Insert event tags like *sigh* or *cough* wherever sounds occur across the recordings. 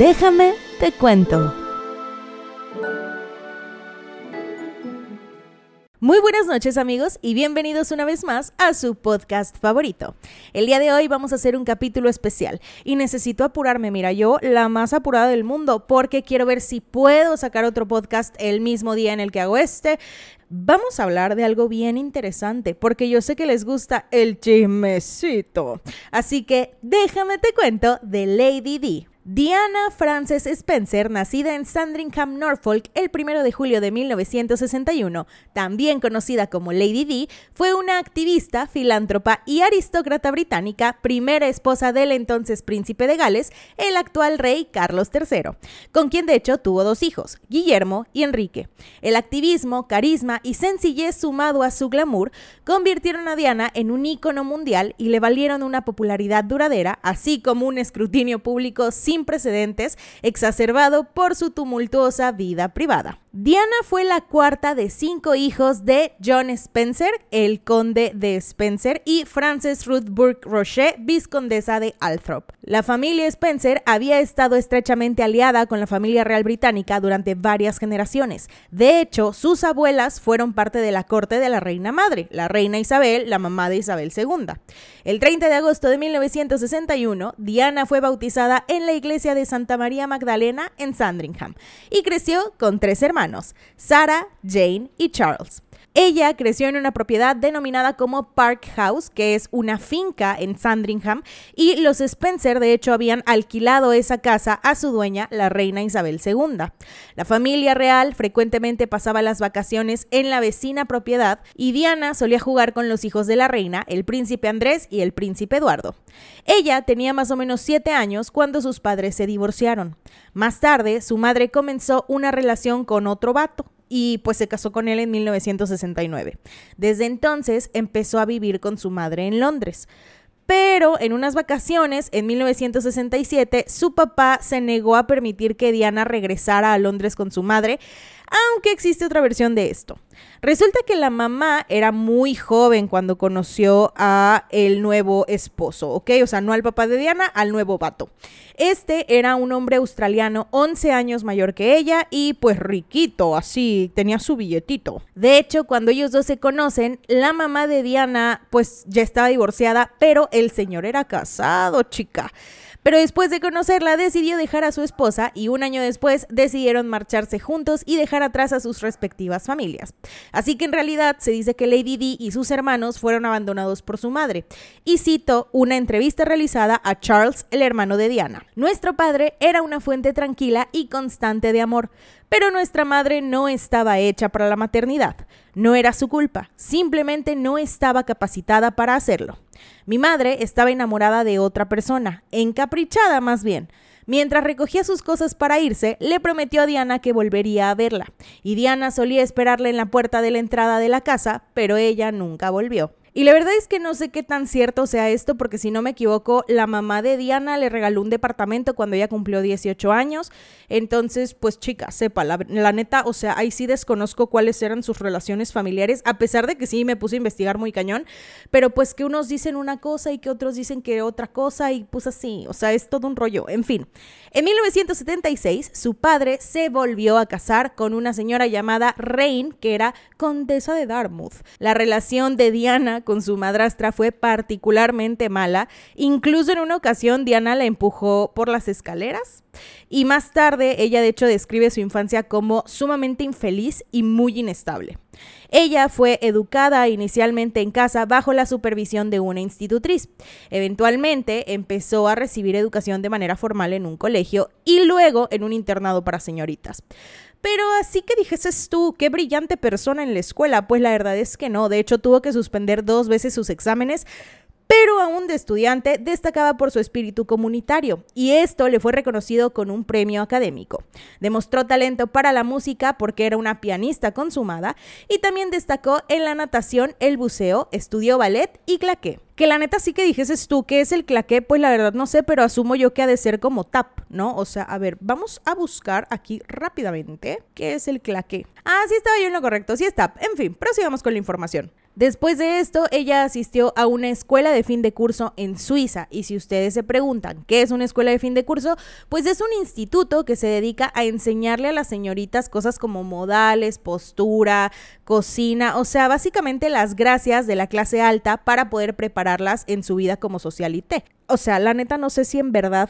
Déjame te cuento. Muy buenas noches amigos y bienvenidos una vez más a su podcast favorito. El día de hoy vamos a hacer un capítulo especial y necesito apurarme, mira, yo la más apurada del mundo porque quiero ver si puedo sacar otro podcast el mismo día en el que hago este. Vamos a hablar de algo bien interesante porque yo sé que les gusta el chismecito. Así que déjame te cuento de Lady D. Diana Frances Spencer, nacida en Sandringham, Norfolk, el 1 de julio de 1961, también conocida como Lady D, fue una activista, filántropa y aristócrata británica, primera esposa del entonces príncipe de Gales, el actual rey Carlos III, con quien de hecho tuvo dos hijos, Guillermo y Enrique. El activismo, carisma y sencillez sumado a su glamour convirtieron a Diana en un ícono mundial y le valieron una popularidad duradera, así como un escrutinio público sin precedentes, exacerbado por su tumultuosa vida privada. Diana fue la cuarta de cinco hijos de John Spencer, el conde de Spencer, y Frances Ruth Burke Roche, viscondesa de Althorp. La familia Spencer había estado estrechamente aliada con la familia real británica durante varias generaciones. De hecho, sus abuelas fueron parte de la corte de la reina madre, la reina Isabel, la mamá de Isabel II. El 30 de agosto de 1961, Diana fue bautizada en la iglesia de Santa María Magdalena en Sandringham y creció con tres hermanos Sarah, Jane y Charles. Ella creció en una propiedad denominada como Park House, que es una finca en Sandringham, y los Spencer de hecho habían alquilado esa casa a su dueña, la reina Isabel II. La familia real frecuentemente pasaba las vacaciones en la vecina propiedad y Diana solía jugar con los hijos de la reina, el príncipe Andrés y el príncipe Eduardo. Ella tenía más o menos siete años cuando sus padres se divorciaron. Más tarde, su madre comenzó una relación con otro vato y pues se casó con él en 1969. Desde entonces empezó a vivir con su madre en Londres. Pero en unas vacaciones, en 1967, su papá se negó a permitir que Diana regresara a Londres con su madre, aunque existe otra versión de esto. Resulta que la mamá era muy joven cuando conoció a el nuevo esposo, ¿ok? O sea, no al papá de Diana, al nuevo vato. Este era un hombre australiano 11 años mayor que ella y pues riquito, así, tenía su billetito. De hecho, cuando ellos dos se conocen, la mamá de Diana pues ya estaba divorciada, pero el señor era casado, chica. Pero después de conocerla decidió dejar a su esposa y un año después decidieron marcharse juntos y dejar atrás a sus respectivas familias. Así que en realidad se dice que Lady Di y sus hermanos fueron abandonados por su madre. Y cito una entrevista realizada a Charles, el hermano de Diana. Nuestro padre era una fuente tranquila y constante de amor, pero nuestra madre no estaba hecha para la maternidad. No era su culpa, simplemente no estaba capacitada para hacerlo. Mi madre estaba enamorada de otra persona, encaprichada más bien. Mientras recogía sus cosas para irse, le prometió a Diana que volvería a verla, y Diana solía esperarle en la puerta de la entrada de la casa, pero ella nunca volvió. Y la verdad es que no sé qué tan cierto sea esto, porque si no me equivoco, la mamá de Diana le regaló un departamento cuando ella cumplió 18 años. Entonces, pues chica, sepa, la, neta, o sea, ahí sí desconozco cuáles eran sus relaciones familiares, a pesar de que sí me puse a investigar muy cañón, pero pues que unos dicen una cosa y que otros dicen que otra cosa y pues así, o sea, es todo un rollo. En fin, en 1976, su padre se volvió a casar con una señora llamada Rain, que era condesa de Dartmouth. La relación de Diana con su madrastra fue particularmente mala. Incluso en una ocasión Diana la empujó por las escaleras. Y más tarde ella de hecho describe su infancia como sumamente infeliz y muy inestable. Ella fue educada inicialmente en casa bajo la supervisión de una institutriz. Eventualmente empezó a recibir educación de manera formal en un colegio y luego en un internado para señoritas. Pero así que dijeses tú, qué brillante persona en la escuela. Pues la verdad es que no. De hecho, tuvo que suspender dos veces sus exámenes pero aún de estudiante destacaba por su espíritu comunitario y esto le fue reconocido con un premio académico. Demostró talento para la música porque era una pianista consumada y también destacó en la natación, el buceo, estudió ballet y claqué. Que la neta sí que dijeses tú que es el claqué, pues la verdad no sé, pero asumo yo que ha de ser como tap, ¿no? O sea, a ver, vamos a buscar aquí rápidamente qué es el claqué. Ah, sí estaba yo en lo correcto, sí es tap. En fin, prosigamos con la información. Después de esto, ella asistió a una escuela de fin de curso en Suiza. Y si ustedes se preguntan qué es una escuela de fin de curso, pues es un instituto que se dedica a enseñarle a las señoritas cosas como modales, postura, cocina, o sea, básicamente las gracias de la clase alta para poder prepararlas en su vida como socialité. O sea, la neta no sé si en verdad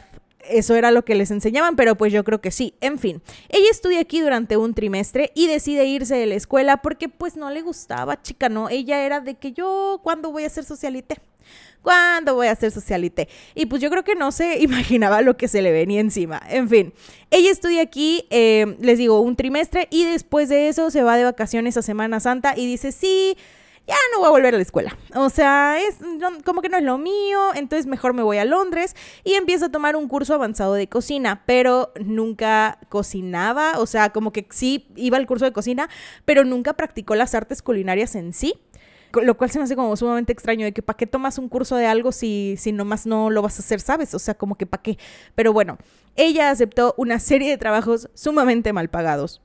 eso era lo que les enseñaban, pero pues yo creo que sí. En fin, ella estudia aquí durante un trimestre y decide irse de la escuela porque pues no le gustaba, chica, no. Ella era de que yo, ¿cuándo voy a ser socialite? ¿Cuándo voy a ser socialite? Y pues yo creo que no se *laughs* imaginaba lo que se le venía encima. En fin, ella estudia aquí, eh, les digo, un trimestre y después de eso se va de vacaciones a Semana Santa y dice, sí ya no voy a volver a la escuela. O sea, es como que no es lo mío, entonces mejor me voy a Londres y empiezo a tomar un curso avanzado de cocina, pero nunca cocinaba, o sea, como que sí iba al curso de cocina, pero nunca practicó las artes culinarias en sí. Lo cual se me hace como sumamente extraño de que para qué tomas un curso de algo si, si nomás no lo vas a hacer, ¿sabes? O sea, como que para qué. Pero bueno, ella aceptó una serie de trabajos sumamente mal pagados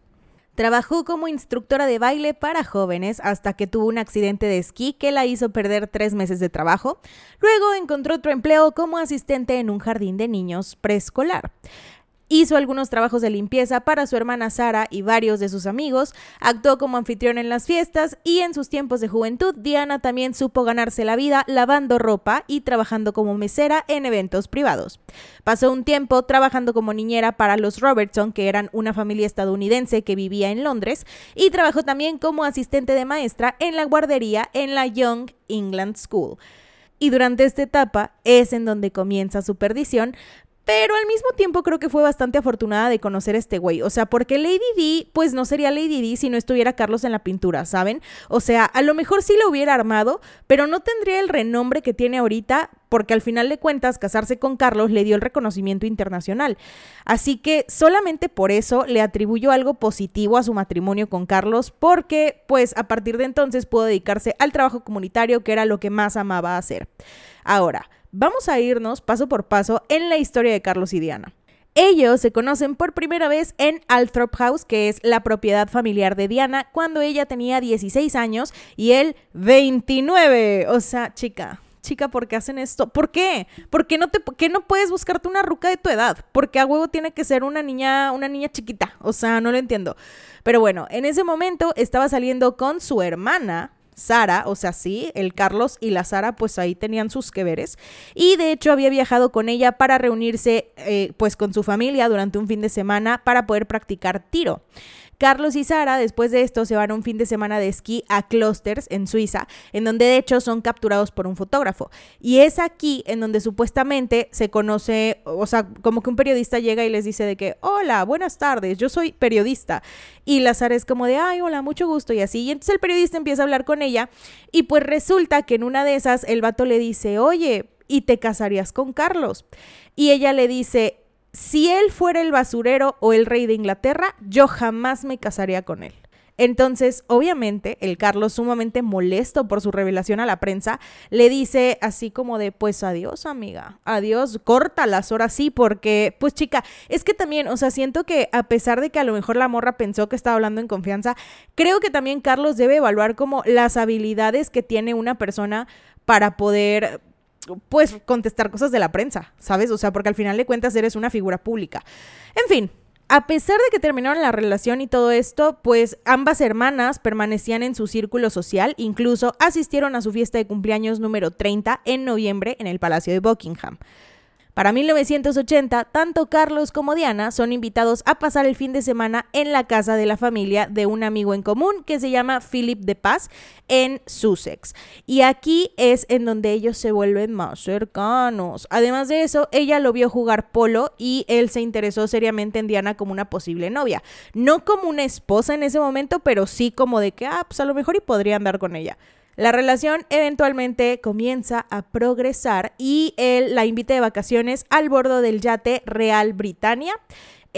Trabajó como instructora de baile para jóvenes hasta que tuvo un accidente de esquí que la hizo perder tres meses de trabajo. Luego encontró otro empleo como asistente en un jardín de niños preescolar. Hizo algunos trabajos de limpieza para su hermana Sara y varios de sus amigos, actuó como anfitrión en las fiestas y en sus tiempos de juventud Diana también supo ganarse la vida lavando ropa y trabajando como mesera en eventos privados. Pasó un tiempo trabajando como niñera para los Robertson, que eran una familia estadounidense que vivía en Londres, y trabajó también como asistente de maestra en la guardería en la Young England School. Y durante esta etapa es en donde comienza su perdición, pero al mismo tiempo creo que fue bastante afortunada de conocer a este güey. O sea, porque Lady D, pues no sería Lady D si no estuviera Carlos en la pintura, ¿saben? O sea, a lo mejor sí lo hubiera armado, pero no tendría el renombre que tiene ahorita, porque al final de cuentas, casarse con Carlos le dio el reconocimiento internacional. Así que solamente por eso le atribuyó algo positivo a su matrimonio con Carlos, porque pues a partir de entonces pudo dedicarse al trabajo comunitario, que era lo que más amaba hacer. Ahora, Vamos a irnos paso por paso en la historia de Carlos y Diana. Ellos se conocen por primera vez en Althorp House, que es la propiedad familiar de Diana, cuando ella tenía 16 años y él 29. O sea, chica, chica, ¿por qué hacen esto? ¿Por qué? ¿Por qué no, te, qué no puedes buscarte una ruca de tu edad? Porque a huevo tiene que ser una niña, una niña chiquita. O sea, no lo entiendo. Pero bueno, en ese momento estaba saliendo con su hermana, Sara, o sea, sí, el Carlos y la Sara, pues ahí tenían sus que veres. Y de hecho había viajado con ella para reunirse, eh, pues con su familia durante un fin de semana para poder practicar tiro. Carlos y Sara, después de esto, se van a un fin de semana de esquí a Klosters, en Suiza, en donde de hecho son capturados por un fotógrafo. Y es aquí en donde supuestamente se conoce, o sea, como que un periodista llega y les dice de que, hola, buenas tardes, yo soy periodista. Y la Sara es como de, ay, hola, mucho gusto y así. Y entonces el periodista empieza a hablar con ella y pues resulta que en una de esas el vato le dice, oye, ¿y te casarías con Carlos? Y ella le dice, si él fuera el basurero o el rey de Inglaterra, yo jamás me casaría con él. Entonces, obviamente, el Carlos, sumamente molesto por su revelación a la prensa, le dice así como de, pues adiós, amiga, adiós, corta las horas sí, porque, pues chica, es que también, o sea, siento que a pesar de que a lo mejor la morra pensó que estaba hablando en confianza, creo que también Carlos debe evaluar como las habilidades que tiene una persona para poder pues contestar cosas de la prensa, ¿sabes? O sea, porque al final de cuentas eres una figura pública. En fin, a pesar de que terminaron la relación y todo esto, pues ambas hermanas permanecían en su círculo social, incluso asistieron a su fiesta de cumpleaños número 30 en noviembre en el Palacio de Buckingham. Para 1980, tanto Carlos como Diana son invitados a pasar el fin de semana en la casa de la familia de un amigo en común que se llama Philip de Paz en Sussex. Y aquí es en donde ellos se vuelven más cercanos. Además de eso, ella lo vio jugar polo y él se interesó seriamente en Diana como una posible novia. No como una esposa en ese momento, pero sí como de que, ah, pues a lo mejor y podría andar con ella. La relación eventualmente comienza a progresar y él la invita de vacaciones al bordo del yate Real Britannia.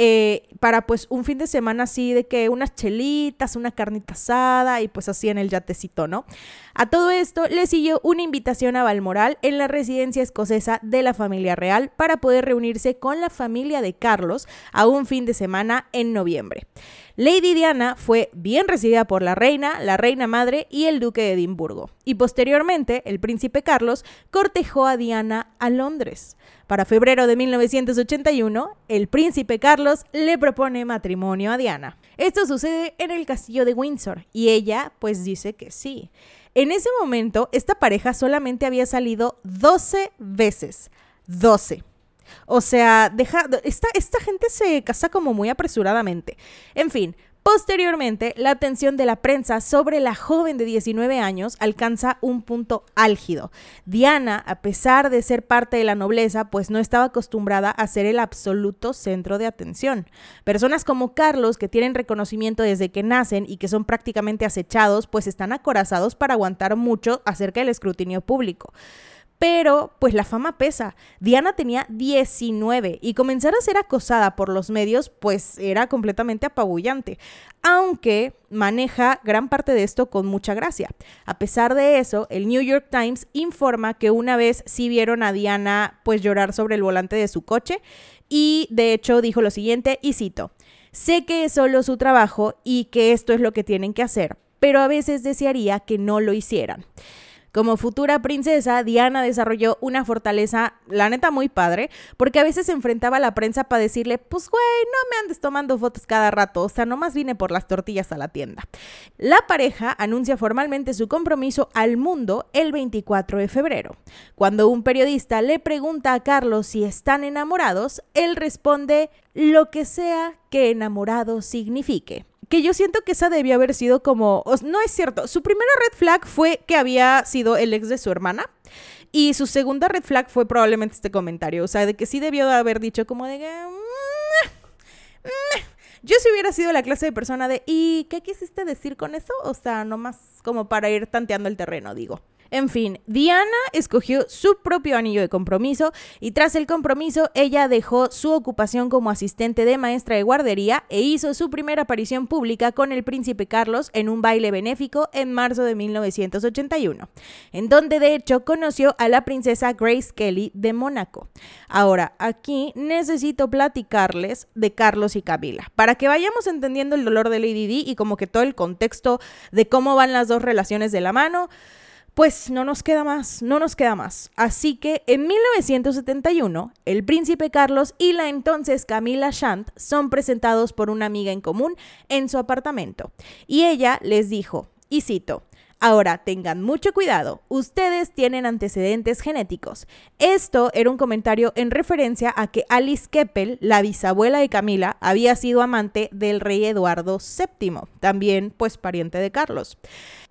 Eh, para pues un fin de semana así de que unas chelitas, una carnita asada y pues así en el yatecito, ¿no? A todo esto le siguió una invitación a Balmoral en la residencia escocesa de la familia real para poder reunirse con la familia de Carlos a un fin de semana en noviembre. Lady Diana fue bien recibida por la reina, la reina madre y el duque de Edimburgo. Y posteriormente, el príncipe Carlos cortejó a Diana a Londres. Para febrero de 1981, el príncipe Carlos le propone matrimonio a Diana. Esto sucede en el castillo de Windsor y ella pues dice que sí. En ese momento, esta pareja solamente había salido 12 veces. 12. O sea, deja, esta, esta gente se casa como muy apresuradamente. En fin, Posteriormente, la atención de la prensa sobre la joven de 19 años alcanza un punto álgido. Diana, a pesar de ser parte de la nobleza, pues no estaba acostumbrada a ser el absoluto centro de atención. Personas como Carlos, que tienen reconocimiento desde que nacen y que son prácticamente acechados, pues están acorazados para aguantar mucho acerca del escrutinio público. Pero, pues la fama pesa. Diana tenía 19 y comenzar a ser acosada por los medios, pues era completamente apabullante. Aunque maneja gran parte de esto con mucha gracia. A pesar de eso, el New York Times informa que una vez sí vieron a Diana pues llorar sobre el volante de su coche y de hecho dijo lo siguiente, y cito, sé que es solo su trabajo y que esto es lo que tienen que hacer, pero a veces desearía que no lo hicieran. Como futura princesa, Diana desarrolló una fortaleza, la neta, muy padre, porque a veces se enfrentaba a la prensa para decirle, pues güey, no me andes tomando fotos cada rato, o sea, nomás vine por las tortillas a la tienda. La pareja anuncia formalmente su compromiso al mundo el 24 de febrero. Cuando un periodista le pregunta a Carlos si están enamorados, él responde, lo que sea que enamorado signifique que yo siento que esa debió haber sido como, no es cierto, su primera red flag fue que había sido el ex de su hermana y su segunda red flag fue probablemente este comentario, o sea, de que sí debió de haber dicho como de que... Mm, mm". Yo si hubiera sido la clase de persona de, ¿y qué quisiste decir con eso? O sea, nomás como para ir tanteando el terreno, digo. En fin, Diana escogió su propio anillo de compromiso y tras el compromiso ella dejó su ocupación como asistente de maestra de guardería e hizo su primera aparición pública con el príncipe Carlos en un baile benéfico en marzo de 1981, en donde de hecho conoció a la princesa Grace Kelly de Mónaco. Ahora, aquí necesito platicarles de Carlos y Camila, para que vayamos entendiendo el dolor de Lady Di y como que todo el contexto de cómo van las dos relaciones de la mano. Pues no nos queda más, no nos queda más. Así que en 1971, el príncipe Carlos y la entonces Camila Shant son presentados por una amiga en común en su apartamento. Y ella les dijo, y cito, Ahora, tengan mucho cuidado, ustedes tienen antecedentes genéticos. Esto era un comentario en referencia a que Alice Keppel, la bisabuela de Camila, había sido amante del rey Eduardo VII, también pues pariente de Carlos.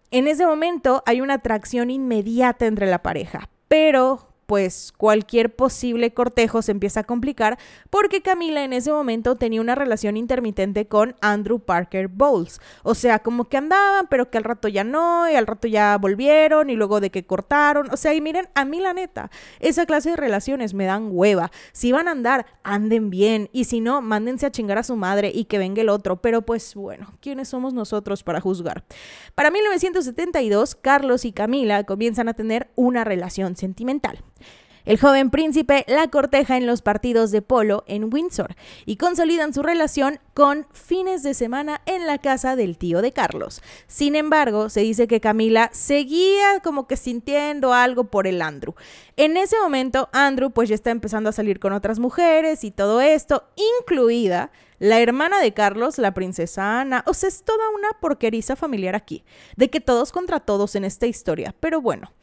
En ese momento hay una atracción inmediata entre la pareja, pero pues cualquier posible cortejo se empieza a complicar porque Camila en ese momento tenía una relación intermitente con Andrew Parker Bowles. O sea, como que andaban, pero que al rato ya no, y al rato ya volvieron, y luego de que cortaron. O sea, y miren, a mí la neta, esa clase de relaciones me dan hueva. Si van a andar, anden bien, y si no, mándense a chingar a su madre y que venga el otro. Pero pues bueno, ¿quiénes somos nosotros para juzgar? Para 1972, Carlos y Camila comienzan a tener una relación sentimental. El joven príncipe la corteja en los partidos de polo en Windsor y consolidan su relación con fines de semana en la casa del tío de Carlos. Sin embargo, se dice que Camila seguía como que sintiendo algo por el Andrew. En ese momento, Andrew pues ya está empezando a salir con otras mujeres y todo esto, incluida la hermana de Carlos, la princesa Ana. O sea, es toda una porqueriza familiar aquí, de que todos contra todos en esta historia. Pero bueno,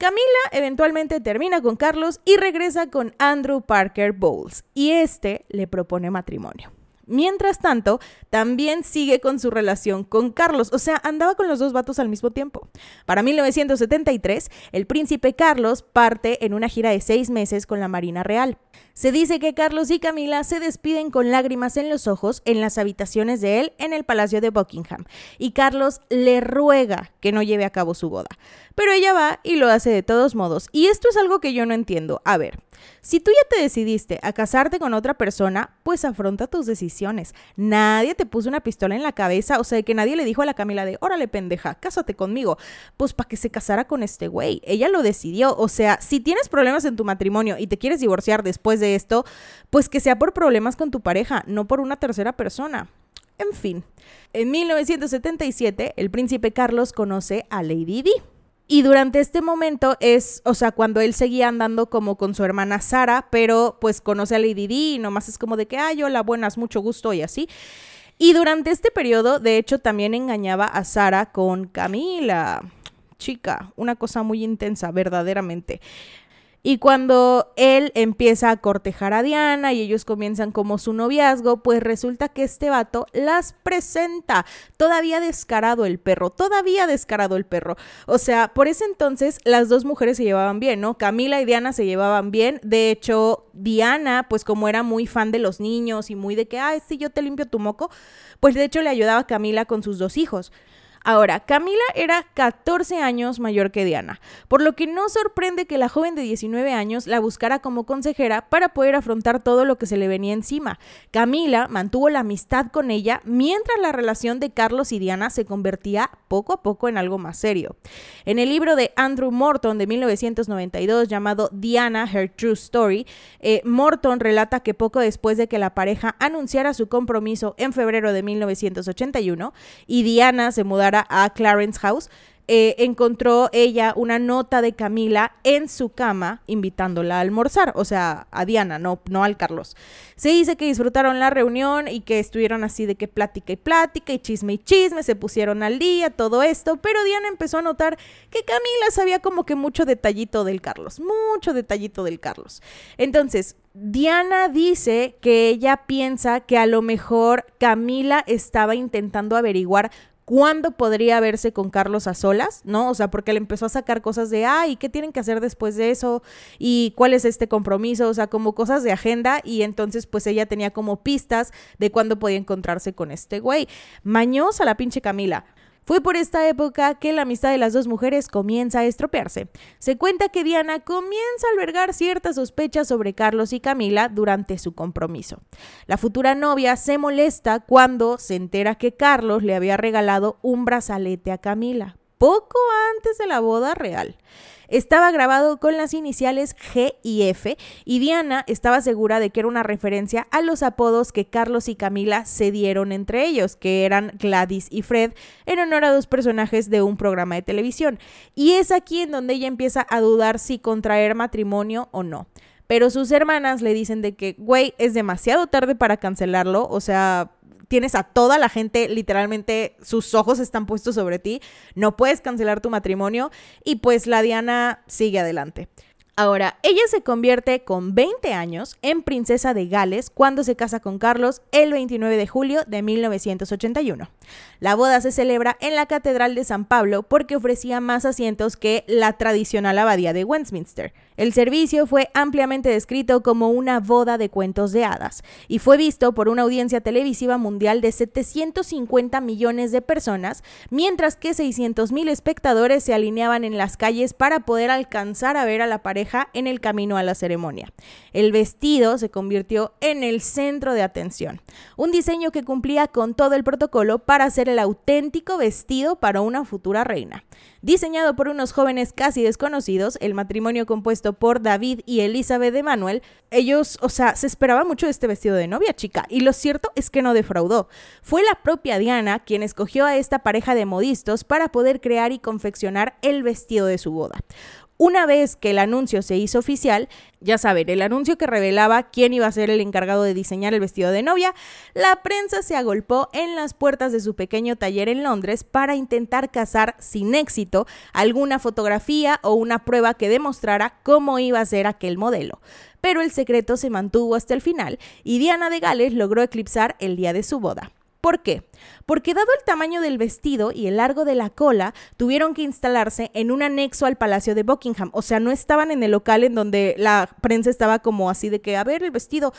Camila eventualmente termina con Carlos y regresa con Andrew Parker Bowles, y este le propone matrimonio. Mientras tanto, también sigue con su relación con Carlos, o sea, andaba con los dos vatos al mismo tiempo. Para 1973, el príncipe Carlos parte en una gira de seis meses con la Marina Real. Se dice que Carlos y Camila se despiden con lágrimas en los ojos en las habitaciones de él en el Palacio de Buckingham, y Carlos le ruega que no lleve a cabo su boda. Pero ella va y lo hace de todos modos, y esto es algo que yo no entiendo. A ver, si tú ya te decidiste a casarte con otra persona, pues afronta tus decisiones. Nadie te puso una pistola en la cabeza, o sea, que nadie le dijo a la Camila de, órale pendeja, cásate conmigo. Pues para que se casara con este güey. Ella lo decidió. O sea, si tienes problemas en tu matrimonio y te quieres divorciar después de esto, pues que sea por problemas con tu pareja, no por una tercera persona. en fin. En 1977, el príncipe Carlos conoce a Lady Di. Y durante este momento es, o sea, cuando él seguía andando como con su hermana Sara, pero pues conoce a Lady Di y nomás es como de que, ay, hola, buenas, mucho gusto y así. Y durante este periodo, de hecho, también engañaba a Sara con Camila. Chica, una cosa muy intensa, verdaderamente. Y cuando él empieza a cortejar a Diana y ellos comienzan como su noviazgo, pues resulta que este vato las presenta. Todavía descarado el perro, todavía descarado el perro. O sea, por ese entonces las dos mujeres se llevaban bien, ¿no? Camila y Diana se llevaban bien. De hecho, Diana, pues como era muy fan de los niños y muy de que, ay, sí, yo te limpio tu moco, pues de hecho le ayudaba a Camila con sus dos hijos. Ahora, Camila era 14 años mayor que Diana, por lo que no sorprende que la joven de 19 años la buscara como consejera para poder afrontar todo lo que se le venía encima. Camila mantuvo la amistad con ella mientras la relación de Carlos y Diana se convertía poco a poco en algo más serio. En el libro de Andrew Morton de 1992 llamado Diana, Her True Story, eh, Morton relata que poco después de que la pareja anunciara su compromiso en febrero de 1981 y Diana se mudara a Clarence House, eh, encontró ella una nota de Camila en su cama invitándola a almorzar, o sea, a Diana, no, no al Carlos. Se dice que disfrutaron la reunión y que estuvieron así de que plática y plática y chisme y chisme, se pusieron al día, todo esto, pero Diana empezó a notar que Camila sabía como que mucho detallito del Carlos, mucho detallito del Carlos. Entonces, Diana dice que ella piensa que a lo mejor Camila estaba intentando averiguar cuándo podría verse con Carlos a solas, ¿no? O sea, porque le empezó a sacar cosas de, ay, ¿qué tienen que hacer después de eso? ¿Y cuál es este compromiso? O sea, como cosas de agenda y entonces pues ella tenía como pistas de cuándo podía encontrarse con este güey. Mañosa la pinche Camila. Fue por esta época que la amistad de las dos mujeres comienza a estropearse. Se cuenta que Diana comienza a albergar ciertas sospechas sobre Carlos y Camila durante su compromiso. La futura novia se molesta cuando se entera que Carlos le había regalado un brazalete a Camila, poco antes de la boda real. Estaba grabado con las iniciales G y F y Diana estaba segura de que era una referencia a los apodos que Carlos y Camila se dieron entre ellos, que eran Gladys y Fred, en honor a dos personajes de un programa de televisión. Y es aquí en donde ella empieza a dudar si contraer matrimonio o no pero sus hermanas le dicen de que, güey, es demasiado tarde para cancelarlo, o sea, tienes a toda la gente, literalmente sus ojos están puestos sobre ti, no puedes cancelar tu matrimonio y pues la Diana sigue adelante. Ahora, ella se convierte con 20 años en princesa de Gales cuando se casa con Carlos el 29 de julio de 1981. La boda se celebra en la Catedral de San Pablo porque ofrecía más asientos que la tradicional abadía de Westminster. El servicio fue ampliamente descrito como una boda de cuentos de hadas y fue visto por una audiencia televisiva mundial de 750 millones de personas, mientras que 600 mil espectadores se alineaban en las calles para poder alcanzar a ver a la pareja en el camino a la ceremonia. El vestido se convirtió en el centro de atención, un diseño que cumplía con todo el protocolo para ser el auténtico vestido para una futura reina. Diseñado por unos jóvenes casi desconocidos, el matrimonio compuesto por David y Elizabeth de Manuel, ellos, o sea, se esperaba mucho de este vestido de novia chica, y lo cierto es que no defraudó. Fue la propia Diana quien escogió a esta pareja de modistos para poder crear y confeccionar el vestido de su boda. Una vez que el anuncio se hizo oficial, ya saben, el anuncio que revelaba quién iba a ser el encargado de diseñar el vestido de novia, la prensa se agolpó en las puertas de su pequeño taller en Londres para intentar cazar sin éxito alguna fotografía o una prueba que demostrara cómo iba a ser aquel modelo. Pero el secreto se mantuvo hasta el final y Diana de Gales logró eclipsar el día de su boda. ¿Por qué? Porque dado el tamaño del vestido y el largo de la cola, tuvieron que instalarse en un anexo al Palacio de Buckingham. O sea, no estaban en el local en donde la prensa estaba como así de que, a ver, el vestido.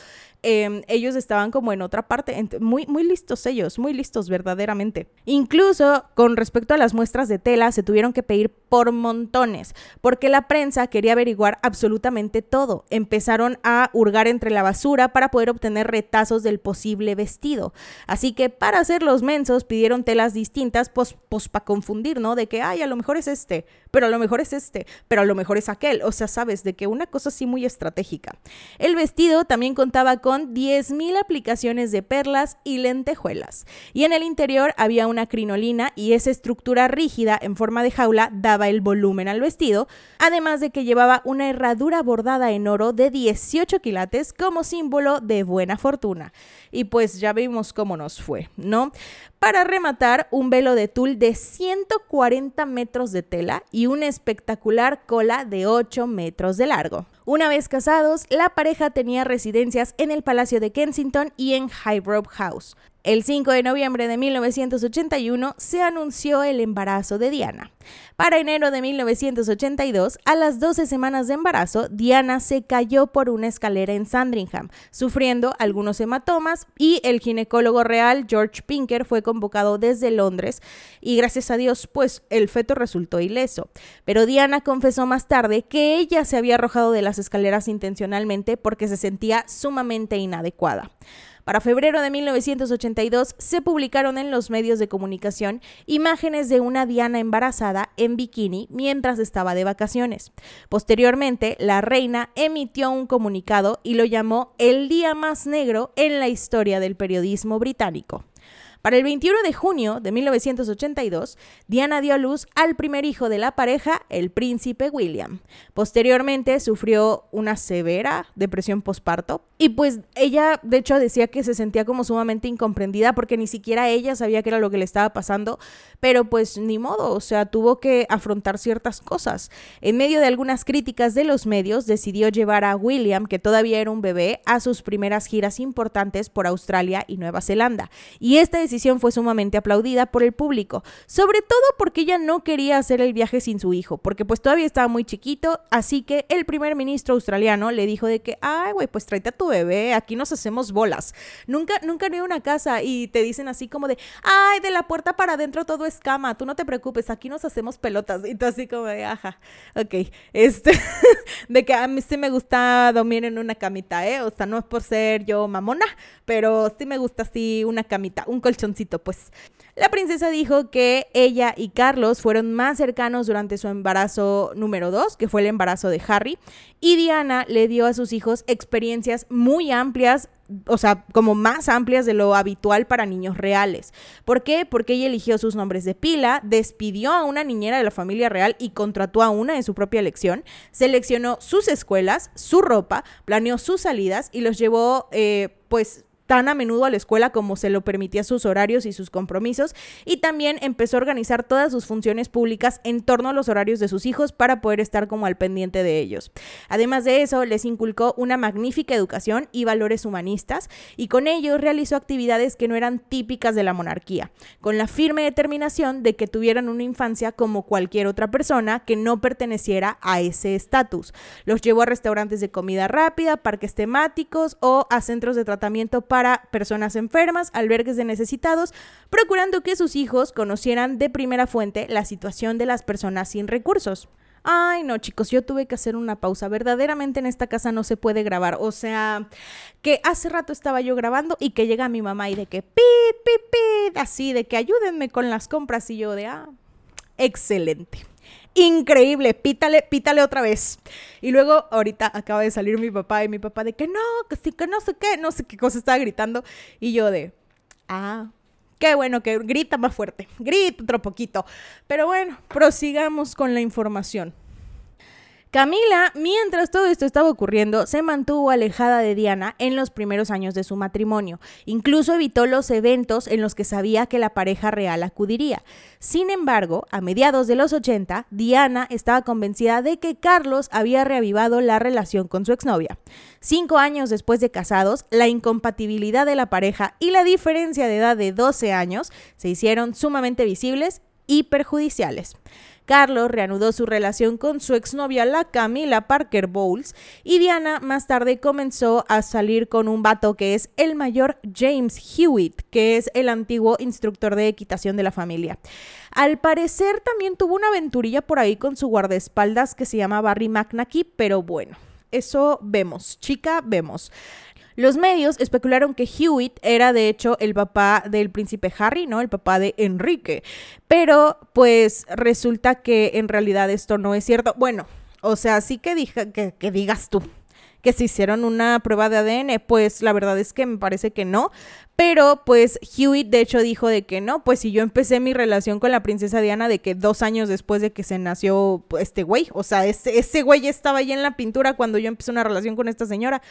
Em, ellos estaban como en otra parte. Muy, muy listos ellos, muy listos verdaderamente. Incluso con respecto a las muestras de tela, se tuvieron que pedir por montones, porque la prensa quería averiguar absolutamente todo. Empezaron a hurgar entre la basura para poder obtener retazos del posible vestido. Así que para hacer los pidieron telas distintas, pues, pues para confundir, ¿no? De que, ay, a lo mejor es este, pero a lo mejor es este, pero a lo mejor es aquel. O sea, sabes, de que una cosa así muy estratégica. El vestido también contaba con 10.000 aplicaciones de perlas y lentejuelas. Y en el interior había una crinolina y esa estructura rígida en forma de jaula daba el volumen al vestido, además de que llevaba una herradura bordada en oro de 18 quilates como símbolo de buena fortuna. Y pues ya vimos cómo nos fue, ¿no? Para rematar, un velo de tul de 140 metros de tela y una espectacular cola de 8 metros de largo. Una vez casados, la pareja tenía residencias en el Palacio de Kensington y en Highgrove House. El 5 de noviembre de 1981 se anunció el embarazo de Diana. Para enero de 1982, a las 12 semanas de embarazo, Diana se cayó por una escalera en Sandringham, sufriendo algunos hematomas y el ginecólogo real George Pinker fue convocado desde Londres y gracias a Dios, pues el feto resultó ileso. Pero Diana confesó más tarde que ella se había arrojado de las escaleras intencionalmente porque se sentía sumamente inadecuada. Para febrero de 1982 se publicaron en los medios de comunicación imágenes de una Diana embarazada en bikini mientras estaba de vacaciones. Posteriormente, la reina emitió un comunicado y lo llamó el día más negro en la historia del periodismo británico. Para el 21 de junio de 1982, Diana dio a luz al primer hijo de la pareja, el príncipe William. Posteriormente sufrió una severa depresión posparto y pues ella de hecho decía que se sentía como sumamente incomprendida porque ni siquiera ella sabía qué era lo que le estaba pasando, pero pues ni modo, o sea, tuvo que afrontar ciertas cosas. En medio de algunas críticas de los medios, decidió llevar a William, que todavía era un bebé, a sus primeras giras importantes por Australia y Nueva Zelanda. Y esta decisión fue sumamente aplaudida por el público, sobre todo porque ella no quería hacer el viaje sin su hijo, porque pues todavía estaba muy chiquito, así que el primer ministro australiano le dijo de que, ay, güey, pues tráete a tu bebé, aquí nos hacemos bolas. Nunca, nunca a una casa y te dicen así como de, ay, de la puerta para adentro todo es cama, tú no te preocupes, aquí nos hacemos pelotas. Y tú así como de, ajá, ok, este, *laughs* de que a mí sí me gusta dormir en una camita, ¿eh? O sea, no es por ser yo mamona, pero sí me gusta así una camita, un colchón pues. La princesa dijo que ella y Carlos fueron más cercanos durante su embarazo número 2, que fue el embarazo de Harry, y Diana le dio a sus hijos experiencias muy amplias o sea, como más amplias de lo habitual para niños reales. ¿Por qué? Porque ella eligió sus nombres de pila, despidió a una niñera de la familia real y contrató a una de su propia elección, seleccionó sus escuelas, su ropa, planeó sus salidas y los llevó, eh, pues, tan a menudo a la escuela como se lo permitía sus horarios y sus compromisos, y también empezó a organizar todas sus funciones públicas en torno a los horarios de sus hijos para poder estar como al pendiente de ellos. Además de eso, les inculcó una magnífica educación y valores humanistas, y con ello realizó actividades que no eran típicas de la monarquía, con la firme determinación de que tuvieran una infancia como cualquier otra persona que no perteneciera a ese estatus. Los llevó a restaurantes de comida rápida, parques temáticos o a centros de tratamiento para para personas enfermas, albergues de necesitados, procurando que sus hijos conocieran de primera fuente la situación de las personas sin recursos. Ay, no, chicos, yo tuve que hacer una pausa. Verdaderamente en esta casa no se puede grabar. O sea, que hace rato estaba yo grabando y que llega mi mamá y de que así de que ayúdenme con las compras y yo de ah, excelente increíble, pítale, pítale otra vez. Y luego ahorita acaba de salir mi papá y mi papá de que no, que sí, que no sé qué, no sé qué cosa estaba gritando. Y yo de, ah, qué bueno que grita más fuerte, grita otro poquito. Pero bueno, prosigamos con la información. Camila, mientras todo esto estaba ocurriendo, se mantuvo alejada de Diana en los primeros años de su matrimonio. Incluso evitó los eventos en los que sabía que la pareja real acudiría. Sin embargo, a mediados de los 80, Diana estaba convencida de que Carlos había reavivado la relación con su exnovia. Cinco años después de casados, la incompatibilidad de la pareja y la diferencia de edad de 12 años se hicieron sumamente visibles y perjudiciales. Carlos reanudó su relación con su exnovia, la Camila Parker Bowles, y Diana más tarde comenzó a salir con un vato que es el mayor James Hewitt, que es el antiguo instructor de equitación de la familia. Al parecer también tuvo una aventurilla por ahí con su guardaespaldas que se llama Barry McNacky, pero bueno, eso vemos, chica, vemos. Los medios especularon que Hewitt era de hecho el papá del príncipe Harry, ¿no? El papá de Enrique. Pero pues resulta que en realidad esto no es cierto. Bueno, o sea, sí que, que, que digas tú que se hicieron una prueba de ADN, pues la verdad es que me parece que no, pero pues Hewitt de hecho dijo de que no, pues si yo empecé mi relación con la princesa Diana de que dos años después de que se nació este güey, o sea, ese, ese güey estaba ahí en la pintura cuando yo empecé una relación con esta señora.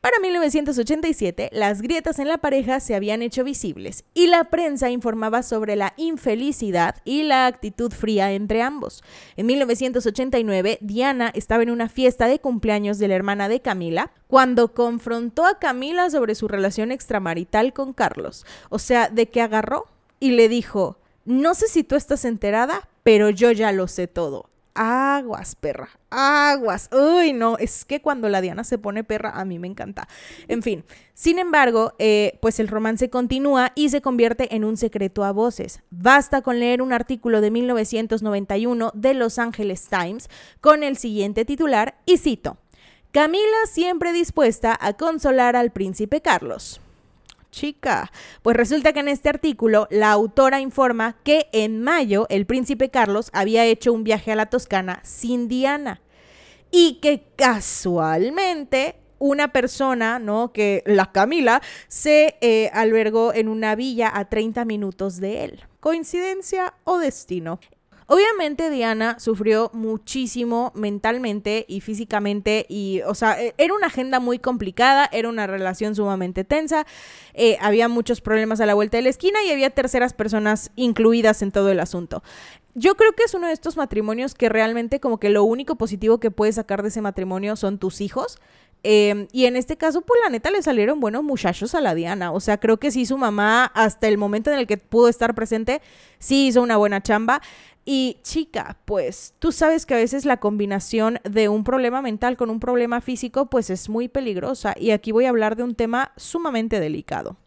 Para 1987, las grietas en la pareja se habían hecho visibles y la prensa informaba sobre la infelicidad y la actitud fría entre ambos. En 1989, Diana estaba en una fiesta de cumpleaños de la hermana de Camila cuando confrontó a Camila sobre su relación extramarital con Carlos. O sea, de que agarró y le dijo, no sé si tú estás enterada, pero yo ya lo sé todo aguas, perra, aguas. Uy, no, es que cuando la Diana se pone perra, a mí me encanta. En fin, sin embargo, eh, pues el romance continúa y se convierte en un secreto a voces. Basta con leer un artículo de 1991 de Los Angeles Times con el siguiente titular, y cito, Camila siempre dispuesta a consolar al príncipe Carlos chica. Pues resulta que en este artículo la autora informa que en mayo el príncipe Carlos había hecho un viaje a la Toscana sin Diana y que casualmente una persona, ¿no? Que la Camila se eh, albergó en una villa a 30 minutos de él. ¿Coincidencia o destino? Obviamente Diana sufrió muchísimo mentalmente y físicamente y, o sea, e, era una agenda muy complicada, era una relación sumamente tensa, eh, había muchos problemas a la vuelta de la esquina y había terceras personas incluidas en todo el asunto. Yo creo que es uno de estos matrimonios que realmente como que lo único positivo que puedes sacar de ese matrimonio son tus hijos. Em, y en este caso, pues la neta le salieron buenos muchachos a la Diana. O sea, creo que sí, su mamá, hasta el momento en el que pudo estar presente, sí hizo una buena chamba. Y chica, pues tú sabes que a veces la combinación de un problema mental con un problema físico pues es muy peligrosa y aquí voy a hablar de un tema sumamente delicado.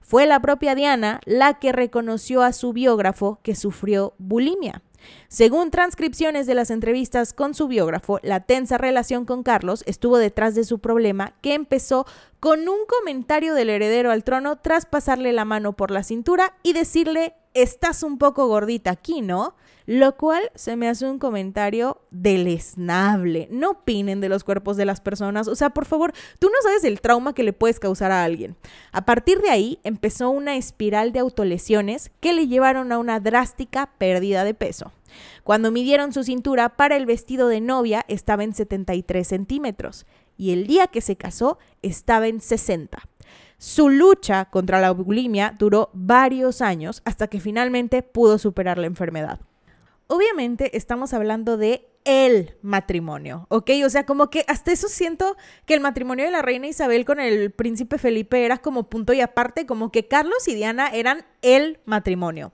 Fue la propia Diana la que reconoció a su biógrafo que sufrió bulimia. Según transcripciones de las entrevistas con su biógrafo, la tensa relación con Carlos estuvo detrás de su problema que empezó con un comentario del heredero al trono tras pasarle la mano por la cintura y decirle, estás un poco gordita aquí, ¿no? Lo cual se me hace un comentario deleznable. No opinen de los cuerpos de las personas. O sea, por favor, tú no sabes el trauma que le puedes causar a alguien. A partir de ahí empezó una espiral de autolesiones que le llevaron a una drástica pérdida de peso. Cuando midieron su cintura para el vestido de novia estaba en 73 centímetros y el día que se casó estaba en 60. Su lucha contra la bulimia duró varios años hasta que finalmente pudo superar la enfermedad obviamente estamos hablando de el matrimonio, ¿ok? O sea, como que hasta eso siento que el matrimonio de la reina Isabel con el príncipe Felipe era como punto y aparte, como que Carlos y Diana eran el matrimonio.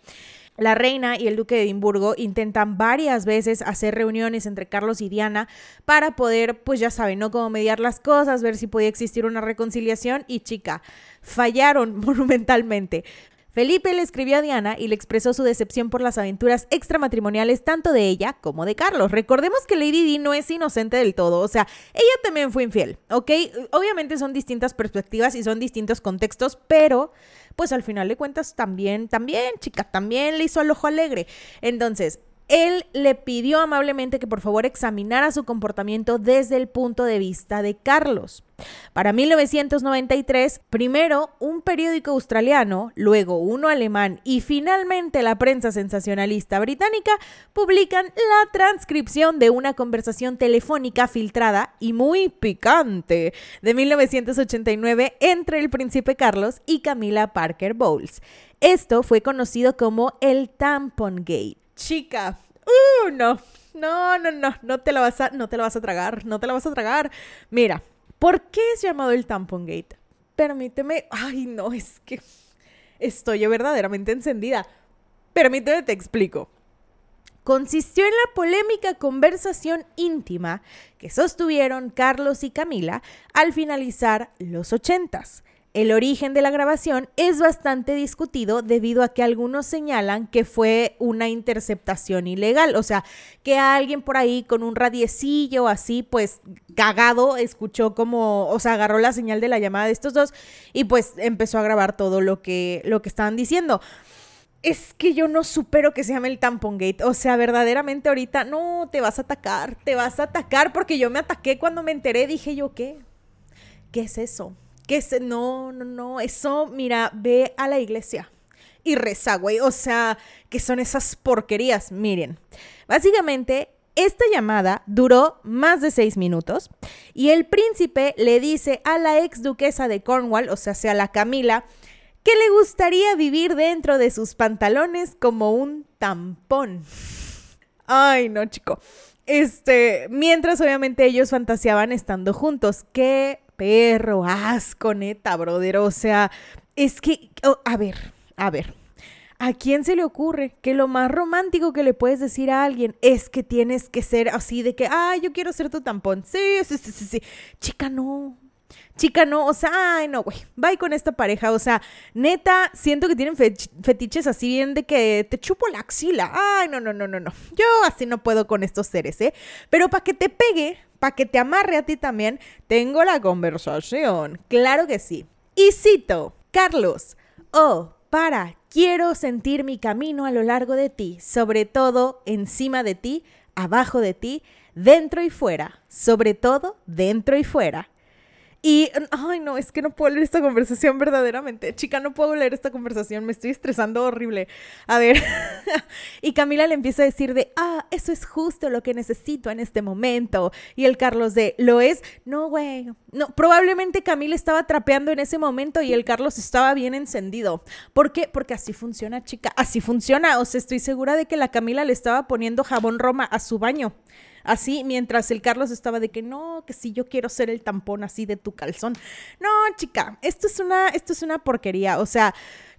La reina y el duque de Edimburgo intentan varias veces hacer reuniones entre Carlos y Diana para poder, pues ya saben, ¿no? Como mediar las cosas, ver si podía existir una reconciliación y chica, fallaron *laughs* monumentalmente. Felipe le escribió a Diana y le expresó su decepción por las aventuras extramatrimoniales tanto de ella como de Carlos. Recordemos que Lady Di no es inocente del todo, o sea, ella también fue infiel, ¿ok? Obviamente son distintas perspectivas y son distintos contextos, pero pues al final de cuentas también, también, chica, también le hizo al ojo alegre. Entonces, él le pidió amablemente que por favor examinara su comportamiento desde el punto de vista de Carlos. Para 1993, primero un periódico australiano, luego uno alemán y finalmente la prensa sensacionalista británica publican la transcripción de una conversación telefónica filtrada y muy picante de 1989 entre el príncipe Carlos y Camila Parker Bowles. Esto fue conocido como el Tampon Gate chica, uh, no, no, no, no, no te la vas a, no te la vas a tragar, no te la vas a tragar. Mira, ¿por qué es llamado el tampon gate? Permíteme, ay, no, es que estoy verdaderamente encendida. Permíteme, te explico. consistió en la polémica conversación íntima que sostuvieron Carlos y Camila al finalizar los ochentas. El origen de la grabación es bastante discutido debido a que algunos señalan que fue una interceptación ilegal, o sea, que alguien por ahí con un radiecillo así, pues cagado, escuchó como, o sea, agarró la señal de la llamada de estos dos y pues empezó a grabar todo lo que, lo que estaban diciendo es que yo no supero que se llame el tampon gate. O sea, verdaderamente ahorita no te vas a atacar, te vas a atacar porque yo me ataqué cuando me enteré. Dije yo, ¿qué? ¿Qué es eso? ¿Qué es? No, no, no. Eso, mira, ve a la iglesia y reza, güey. O sea, ¿qué son esas porquerías? Miren, básicamente esta llamada duró más de seis minutos y el príncipe le dice a la ex duquesa de Cornwall, o sea, sea la Camila, que le gustaría vivir dentro de sus pantalones como un tampón. Ay, no, chico. Este, mientras obviamente ellos fantaseaban estando juntos. Qué perro, asco, neta, brother. O sea, es que, a ver, a ver. ¿A quién se le ocurre que lo más romántico que le puedes decir a alguien es que tienes que ser así de que, ay, yo quiero ser tu tampón? Sí, sí, sí, sí, sí. Chica, no, chica, no, o sea, ay, no, güey, bye con esta pareja, o sea, neta, siento que tienen fetiches así bien de que te chupo la axila, ay, no, no, no, no, no, yo así no puedo con estos seres, ¿eh? Pero para que te pegue, para que te amarre a ti también, tengo la conversación, claro que sí. Y cito, Carlos, oh, para, quiero sentir mi camino a lo largo de ti, sobre todo encima de ti, abajo de ti, dentro y fuera, sobre todo dentro y fuera. Y, ay, no, es que no puedo leer esta conversación verdaderamente. Chica, no puedo leer esta conversación, me estoy estresando horrible. A ver, *laughs* y Camila le empieza a decir de, ah, eso es justo lo que necesito en este momento. Y el Carlos de, ¿lo es? No, güey. No, probablemente Camila estaba trapeando en ese momento y el Carlos estaba bien encendido. ¿Por qué? Porque así funciona, chica. Así funciona. O sea, estoy segura de que la Camila le estaba poniendo jabón Roma a su baño. Así, mientras el Carlos estaba de que no, que si yo quiero ser el tampón así de tu calzón. No, chica, esto es una, esto es una porquería. O sea,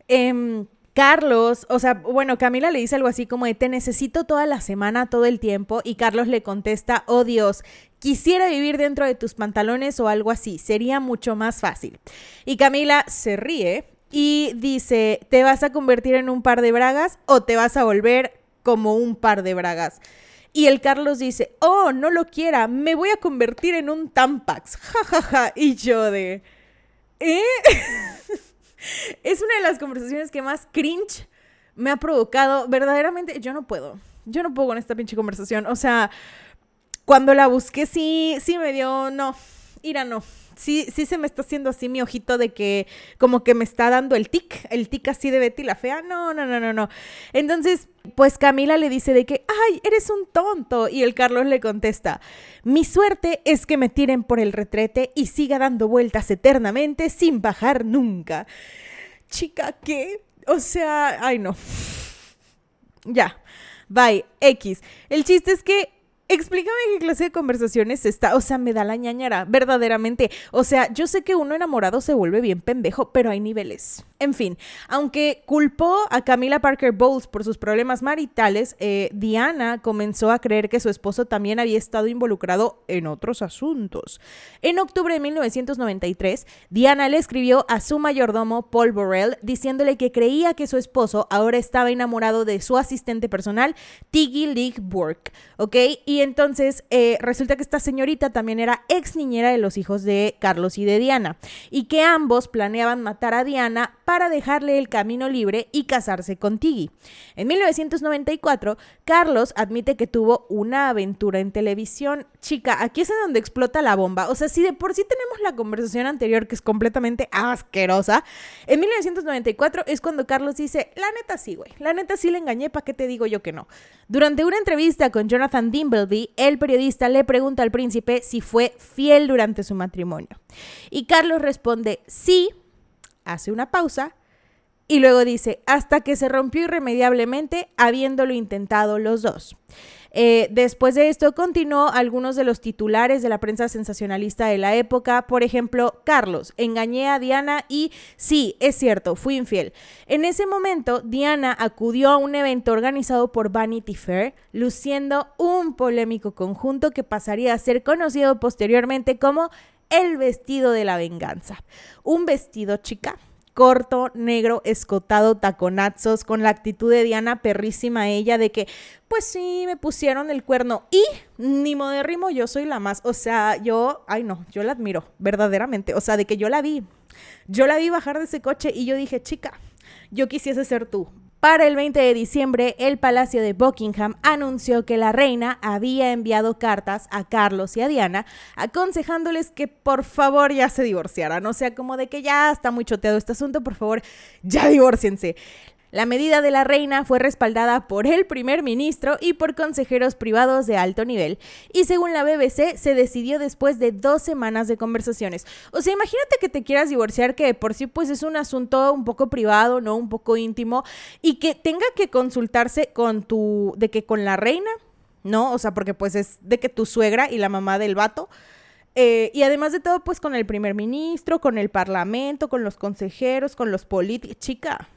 eh, Carlos, o sea, bueno, Camila le dice algo así como de te necesito toda la semana, todo el tiempo, y Carlos le contesta, oh Dios, quisiera vivir dentro de tus pantalones o algo así, sería mucho más fácil. Y Camila se ríe y dice, ¿te vas a convertir en un par de bragas o te vas a volver como un par de bragas? Y el Carlos dice, oh, no lo quiera, me voy a convertir en un Tampax. Ja, ja, ja. Y yo de, ¿eh? *laughs* es una de las conversaciones que más cringe me ha provocado. Verdaderamente, yo no puedo. Yo no puedo con esta pinche conversación. O sea, cuando la busqué, sí, sí me dio, no, ira no sí, sí se me está haciendo así mi ojito de que como que me está dando el tic, el tic así de Betty la fea. No, no, no, no, no. Entonces, pues Camila le dice de que, ay, eres un tonto. Y el Carlos le contesta, mi suerte es que me tiren por el retrete y siga dando vueltas eternamente sin bajar nunca. Chica, ¿qué? O sea, ay no. *laughs* Ya. Bye. X. El chiste es que Explícame qué clase de conversaciones está. O sea, me da la ñañara, verdaderamente. O sea, yo sé que uno enamorado se vuelve bien pendejo, pero hay niveles. En fin, aunque culpó a Camila Parker Bowles por sus problemas maritales, eh, Diana comenzó a creer que su esposo también había estado involucrado en otros asuntos. En octubre de 1993, Diana le escribió a su mayordomo Paul Borrell diciéndole que creía que su esposo ahora estaba enamorado de su asistente personal, Tiggy Lee Burke, ¿ok? Y entonces eh, resulta que esta señorita también era ex niñera de los hijos de Carlos y de Diana, y que ambos planeaban matar a Diana para dejarle el camino libre y casarse con Tiggy. En 1994, Carlos admite que tuvo una aventura en televisión. Chica, aquí es en donde explota la bomba. O sea, si de por sí tenemos la conversación anterior que es completamente asquerosa, en 1994 es cuando Carlos dice, la neta sí, güey, la neta sí le engañé, ¿para qué te digo yo que no? Durante una entrevista con Jonathan Dimbleby, el periodista le pregunta al príncipe si fue fiel durante su matrimonio. Y Carlos responde, sí, hace una pausa y luego dice, hasta que se rompió irremediablemente habiéndolo intentado los dos. Eh, después de esto continuó algunos de los titulares de la prensa sensacionalista de la época, por ejemplo, Carlos, engañé a Diana y sí, es cierto, fui infiel. En ese momento, Diana acudió a un evento organizado por Vanity Fair, luciendo un polémico conjunto que pasaría a ser conocido posteriormente como el vestido de la venganza. Un vestido chica corto, negro, escotado, taconazos, con la actitud de Diana perrísima ella de que, pues sí, me pusieron el cuerno y ni modérrimo, yo soy la más, o sea, yo, ay no, yo la admiro, verdaderamente, o sea, de que yo la vi, yo la vi bajar de ese coche y yo dije, chica, yo quisiese ser tú, para el 20 de diciembre, el Palacio de Buckingham anunció que la reina había enviado cartas a Carlos y a Diana aconsejándoles que por favor ya se divorciaran. O sea, como de que ya está muy choteado este asunto, por favor, ya divórciense. La medida de la reina fue respaldada por el primer ministro y por consejeros privados de alto nivel, y según la BBC se decidió después de dos semanas de conversaciones. O sea, imagínate que te quieras divorciar, que por sí pues es un asunto un poco privado, ¿no? Un poco íntimo, y que tenga que consultarse con tu, de que con la reina, ¿no? O sea, porque pues es de que tu suegra y la mamá del vato. Eh, y además de todo, pues con el primer ministro, con el parlamento, con los consejeros, con los políticos. Chica,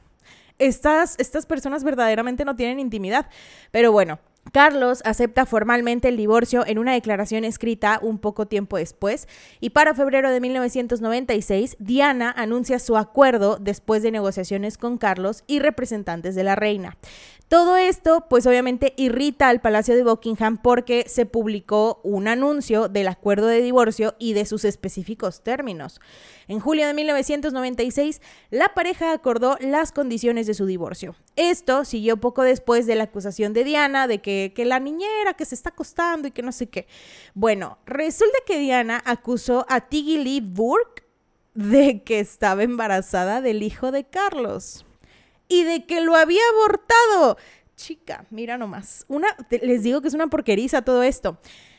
estas, estas personas verdaderamente no tienen intimidad. Pero bueno, Carlos acepta formalmente el divorcio en una declaración escrita un poco tiempo después y para febrero de 1996 Diana anuncia su acuerdo después de negociaciones con Carlos y representantes de la reina. Todo esto, pues obviamente irrita al Palacio de Buckingham porque se publicó un anuncio del acuerdo de divorcio y de sus específicos términos. En julio de 1996, la pareja acordó las condiciones de su divorcio. Esto siguió poco después de la acusación de Diana de que, la niñera que se está acostando y que no sé qué. Bueno, resulta que Diana acusó a Tiggy Lee Burke de que estaba embarazada del hijo de Carlos y de que lo había abortado. Chica, mira nomás. Una, les digo que es una porqueriza todo esto.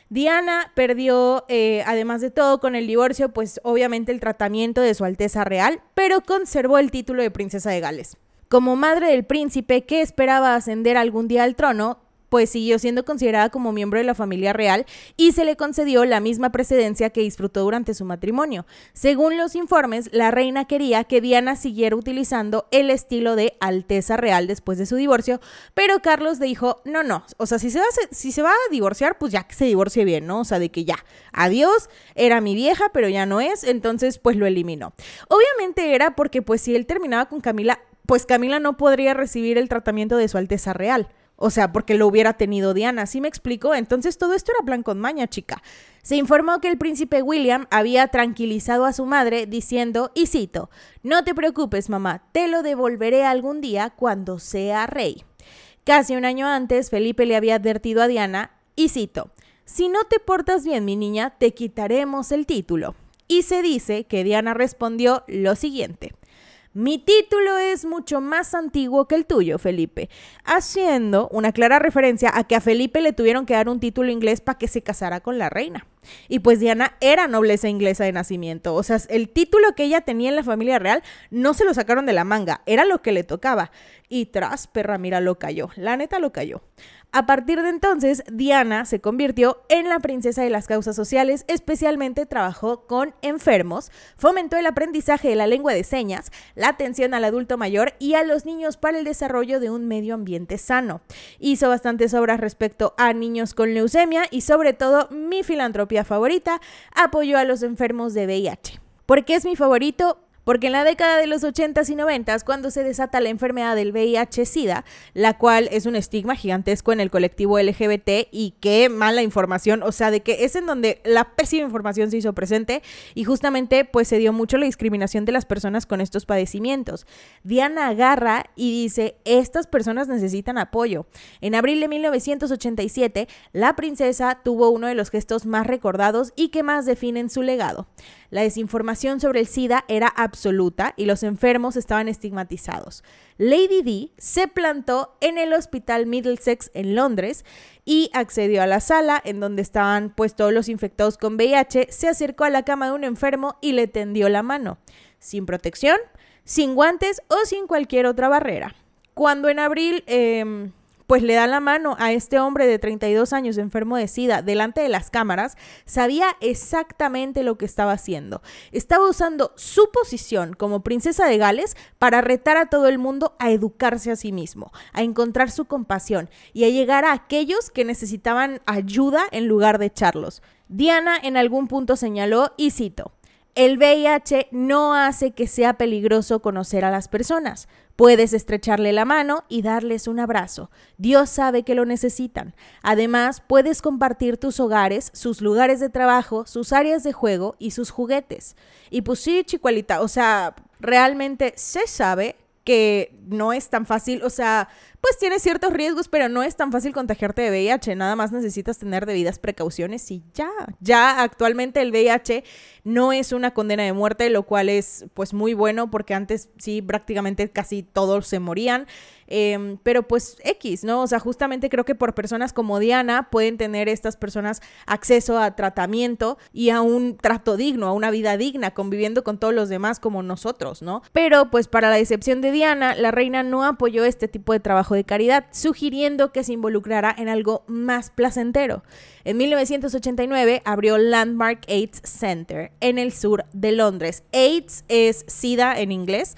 Diana perdió, eh, además de todo, con el divorcio, pues obviamente el tratamiento de su Alteza Real, pero conservó el título de princesa de Gales. Como madre del príncipe que esperaba ascender algún día al trono, pues siguió siendo considerada como miembro de la familia real y se le concedió la misma precedencia que disfrutó durante su matrimonio. Según los informes, la reina quería que Diana siguiera utilizando el estilo de Alteza Real después de su divorcio, pero Carlos dijo, no, no, o sea, si se va a, si se va a divorciar, pues ya que se divorcie bien, ¿no? O sea, de que ya, adiós, era mi vieja, pero ya no es, entonces pues lo eliminó. Obviamente era porque pues si él terminaba con Camila, pues Camila no podría recibir el tratamiento de su Alteza Real. O sea, porque lo hubiera tenido Diana, ¿sí me explico? Entonces todo esto era plan con maña, chica. Se informó que el príncipe William había tranquilizado a su madre diciendo, y cito, no te preocupes mamá, te lo devolveré algún día cuando sea rey. Casi un año antes, Felipe le había advertido a Diana, y cito, si no te portas bien mi niña, te quitaremos el título. Y se dice que Diana respondió lo siguiente. Mi título es mucho más antiguo que el tuyo, Felipe, haciendo una clara referencia a que a Felipe le tuvieron que dar un título inglés para que se casara con la reina. Y pues Diana era nobleza inglesa de nacimiento, o sea, el título que ella tenía en la familia real no se lo sacaron de la manga, era lo que le tocaba. Y tras, perra, mira, lo cayó, la neta lo cayó. A partir de entonces, Diana se convirtió en la princesa de las causas sociales, especialmente trabajó con enfermos, fomentó el aprendizaje de la lengua de señas, la atención al adulto mayor y a los niños para el desarrollo de un medio ambiente sano. Hizo bastantes obras respecto a niños con leucemia y sobre todo mi filantropía favorita, apoyó a los enfermos de VIH. ¿Por qué es mi favorito? Porque en la década de los 80s y 90s, cuando se desata la enfermedad del VIH-Sida, la cual es un estigma gigantesco en el colectivo LGBT y qué mala información, o sea, de que es en donde la pésima información se hizo presente y justamente pues se dio mucho la discriminación de las personas con estos padecimientos. Diana agarra y dice, estas personas necesitan apoyo. En abril de 1987, la princesa tuvo uno de los gestos más recordados y que más definen su legado. La desinformación sobre el SIDA era absoluta y los enfermos estaban estigmatizados. Lady D se plantó en el hospital Middlesex en Londres y accedió a la sala en donde estaban pues todos los infectados con VIH, se acercó a la cama de un enfermo y le tendió la mano, sin protección, sin guantes o sin cualquier otra barrera. Cuando en abril... Em, pues le da la mano a este hombre de 32 años enfermo de SIDA delante de las cámaras, sabía exactamente lo que estaba haciendo. Estaba usando su posición como princesa de Gales para retar a todo el mundo a educarse a sí mismo, a encontrar su compasión y a llegar a aquellos que necesitaban ayuda en lugar de echarlos. Diana en algún punto señaló, y cito, el VIH no hace que sea peligroso conocer a las personas. Puedes estrecharle la mano y darles un abrazo. Dios sabe que lo necesitan. Además, puedes compartir tus hogares, sus lugares de trabajo, sus áreas de juego y sus juguetes. Y pues sí, chicualita, o sea, realmente se sabe que no es tan fácil, o sea, pues tiene ciertos riesgos, pero no es tan fácil contagiarte de VIH, nada más necesitas tener debidas precauciones y ya, ya actualmente el VIH no es una condena de muerte, lo cual es pues muy bueno porque antes sí prácticamente casi todos se morían. Em, pero pues X, ¿no? O sea, justamente creo que por personas como Diana pueden tener estas personas acceso a tratamiento y a un trato digno, a una vida digna, conviviendo con todos los demás como nosotros, ¿no? Pero pues para la decepción de Diana, la reina no apoyó este tipo de trabajo de caridad, sugiriendo que se involucrara en algo más placentero. En 1989 abrió Landmark AIDS Center en el sur de Londres. AIDS es SIDA en inglés.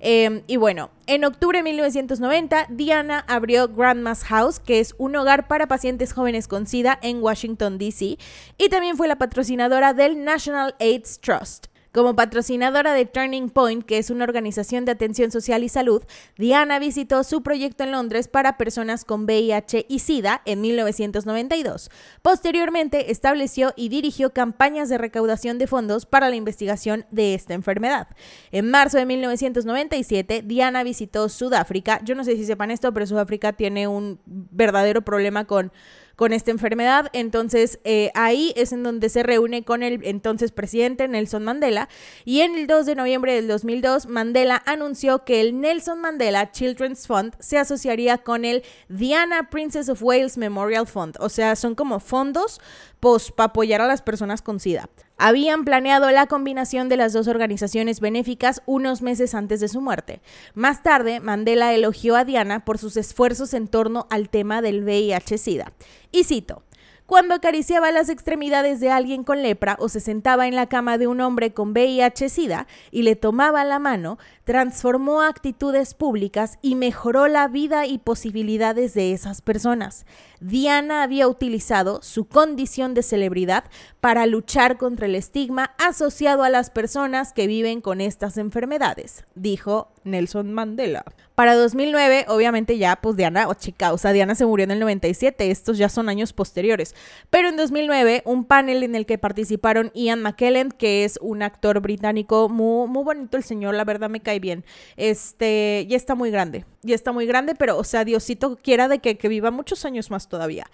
Em, y bueno, en octubre de 1990, Diana abrió Grandma's House, que es un hogar para pacientes jóvenes con SIDA en Washington, D.C., y también fue la patrocinadora del National AIDS Trust. Como patrocinadora de Turning Point, que es una organización de atención social y salud, Diana visitó su proyecto en Londres para personas con VIH y SIDA en 1992. Posteriormente, estableció y dirigió campañas de recaudación de fondos para la investigación de esta enfermedad. En marzo de 1997, Diana visitó Sudáfrica. Yo no sé si sepan esto, pero Sudáfrica tiene un verdadero problema con con esta enfermedad. Entonces eh, ahí es en donde se reúne con el entonces presidente Nelson Mandela y en el 2 de noviembre del 2002 Mandela anunció que el Nelson Mandela Children's Fund se asociaría con el Diana Princess of Wales Memorial Fund. O sea, son como fondos pues, para apoyar a las personas con SIDA. Habían planeado la combinación de las dos organizaciones benéficas unos meses antes de su muerte. Más tarde, Mandela elogió a Diana por sus esfuerzos en torno al tema del VIH-Sida. Y cito, cuando acariciaba las extremidades de alguien con lepra o se sentaba en la cama de un hombre con VIH-Sida y le tomaba la mano, transformó actitudes públicas y mejoró la vida y posibilidades de esas personas. Diana había utilizado su condición de celebridad para luchar contra el estigma asociado a las personas que viven con estas enfermedades, dijo Nelson Mandela. Para 2009, obviamente ya, pues Diana, o chica, o sea, Diana se murió en el 97, estos ya son años posteriores. Pero en 2009, un panel en el que participaron Ian McKellen, que es un actor británico muy, muy bonito el señor, la verdad me cae bien. Este, ya está muy grande, ya está muy grande, pero, o sea, Diosito quiera de que, viva muchos años más todavía.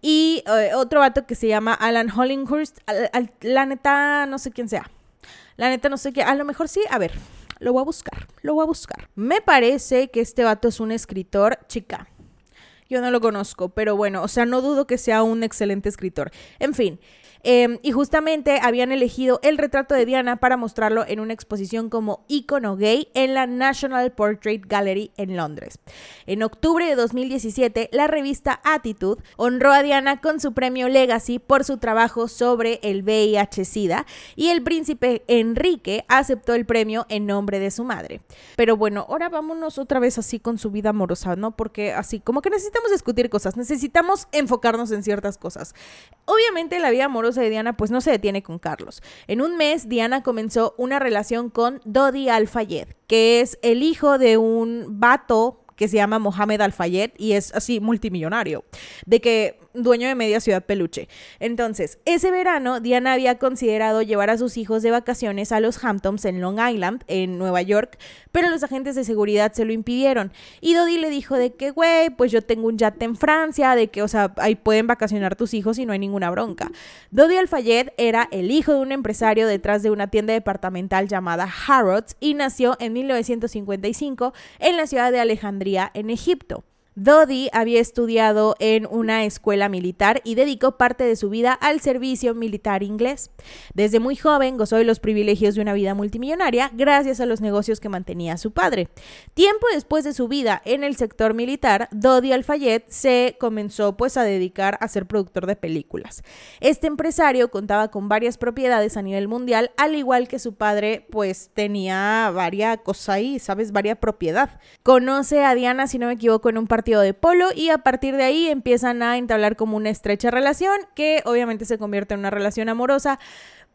Y eh, otro vato que se llama Alan Hollinghurst, la neta, no sé quién sea. La neta, no sé qué, a lo mejor sí, a ver. Lo voy a buscar, lo voy a buscar. Me parece que este vato es un escritor chica. Yo no lo conozco, pero bueno, o sea, no dudo que sea un excelente escritor. En fin, Em, y justamente habían elegido el retrato de Diana para mostrarlo en una exposición como icono gay en la National Portrait Gallery en Londres. En octubre de 2017, la revista Attitude honró a Diana con su premio Legacy por su trabajo sobre el VIH-Sida y el príncipe Enrique aceptó el premio en nombre de su madre. Pero bueno, ahora vámonos otra vez así con su vida amorosa, ¿no? Porque así como que necesitamos discutir cosas, necesitamos enfocarnos en ciertas cosas. Obviamente la vida amorosa de Diana pues no se detiene con Carlos. En un mes Diana comenzó una relación con Dodi Al-Fayed, que es el hijo de un vato que se llama Mohamed Al-Fayed y es así multimillonario, de que dueño de media ciudad peluche. Entonces, ese verano Diana había considerado llevar a sus hijos de vacaciones a los Hamptons en Long Island, en Nueva York, pero los agentes de seguridad se lo impidieron. Y Dodi le dijo de que, güey, pues yo tengo un yate en Francia, de que, o sea, ahí pueden vacacionar tus hijos y no hay ninguna bronca. Dodi Al-Fayed era el hijo de un empresario detrás de una tienda departamental llamada Harrods y nació en 1955 en la ciudad de Alejandría, en Egipto. Dodi había estudiado en una escuela militar y dedicó parte de su vida al servicio militar inglés. Desde muy joven gozó de los privilegios de una vida multimillonaria gracias a los negocios que mantenía su padre. Tiempo después de su vida en el sector militar, Dodi Al-Fayed se comenzó pues a dedicar a ser productor de películas. Este empresario contaba con varias propiedades a nivel mundial, al igual que su padre pues tenía varias cosas ahí, ¿sabes? Varia propiedad. Conoce a Diana, si no me equivoco, en un partido de polo y a partir de ahí empiezan a entablar como una estrecha relación que obviamente se convierte en una relación amorosa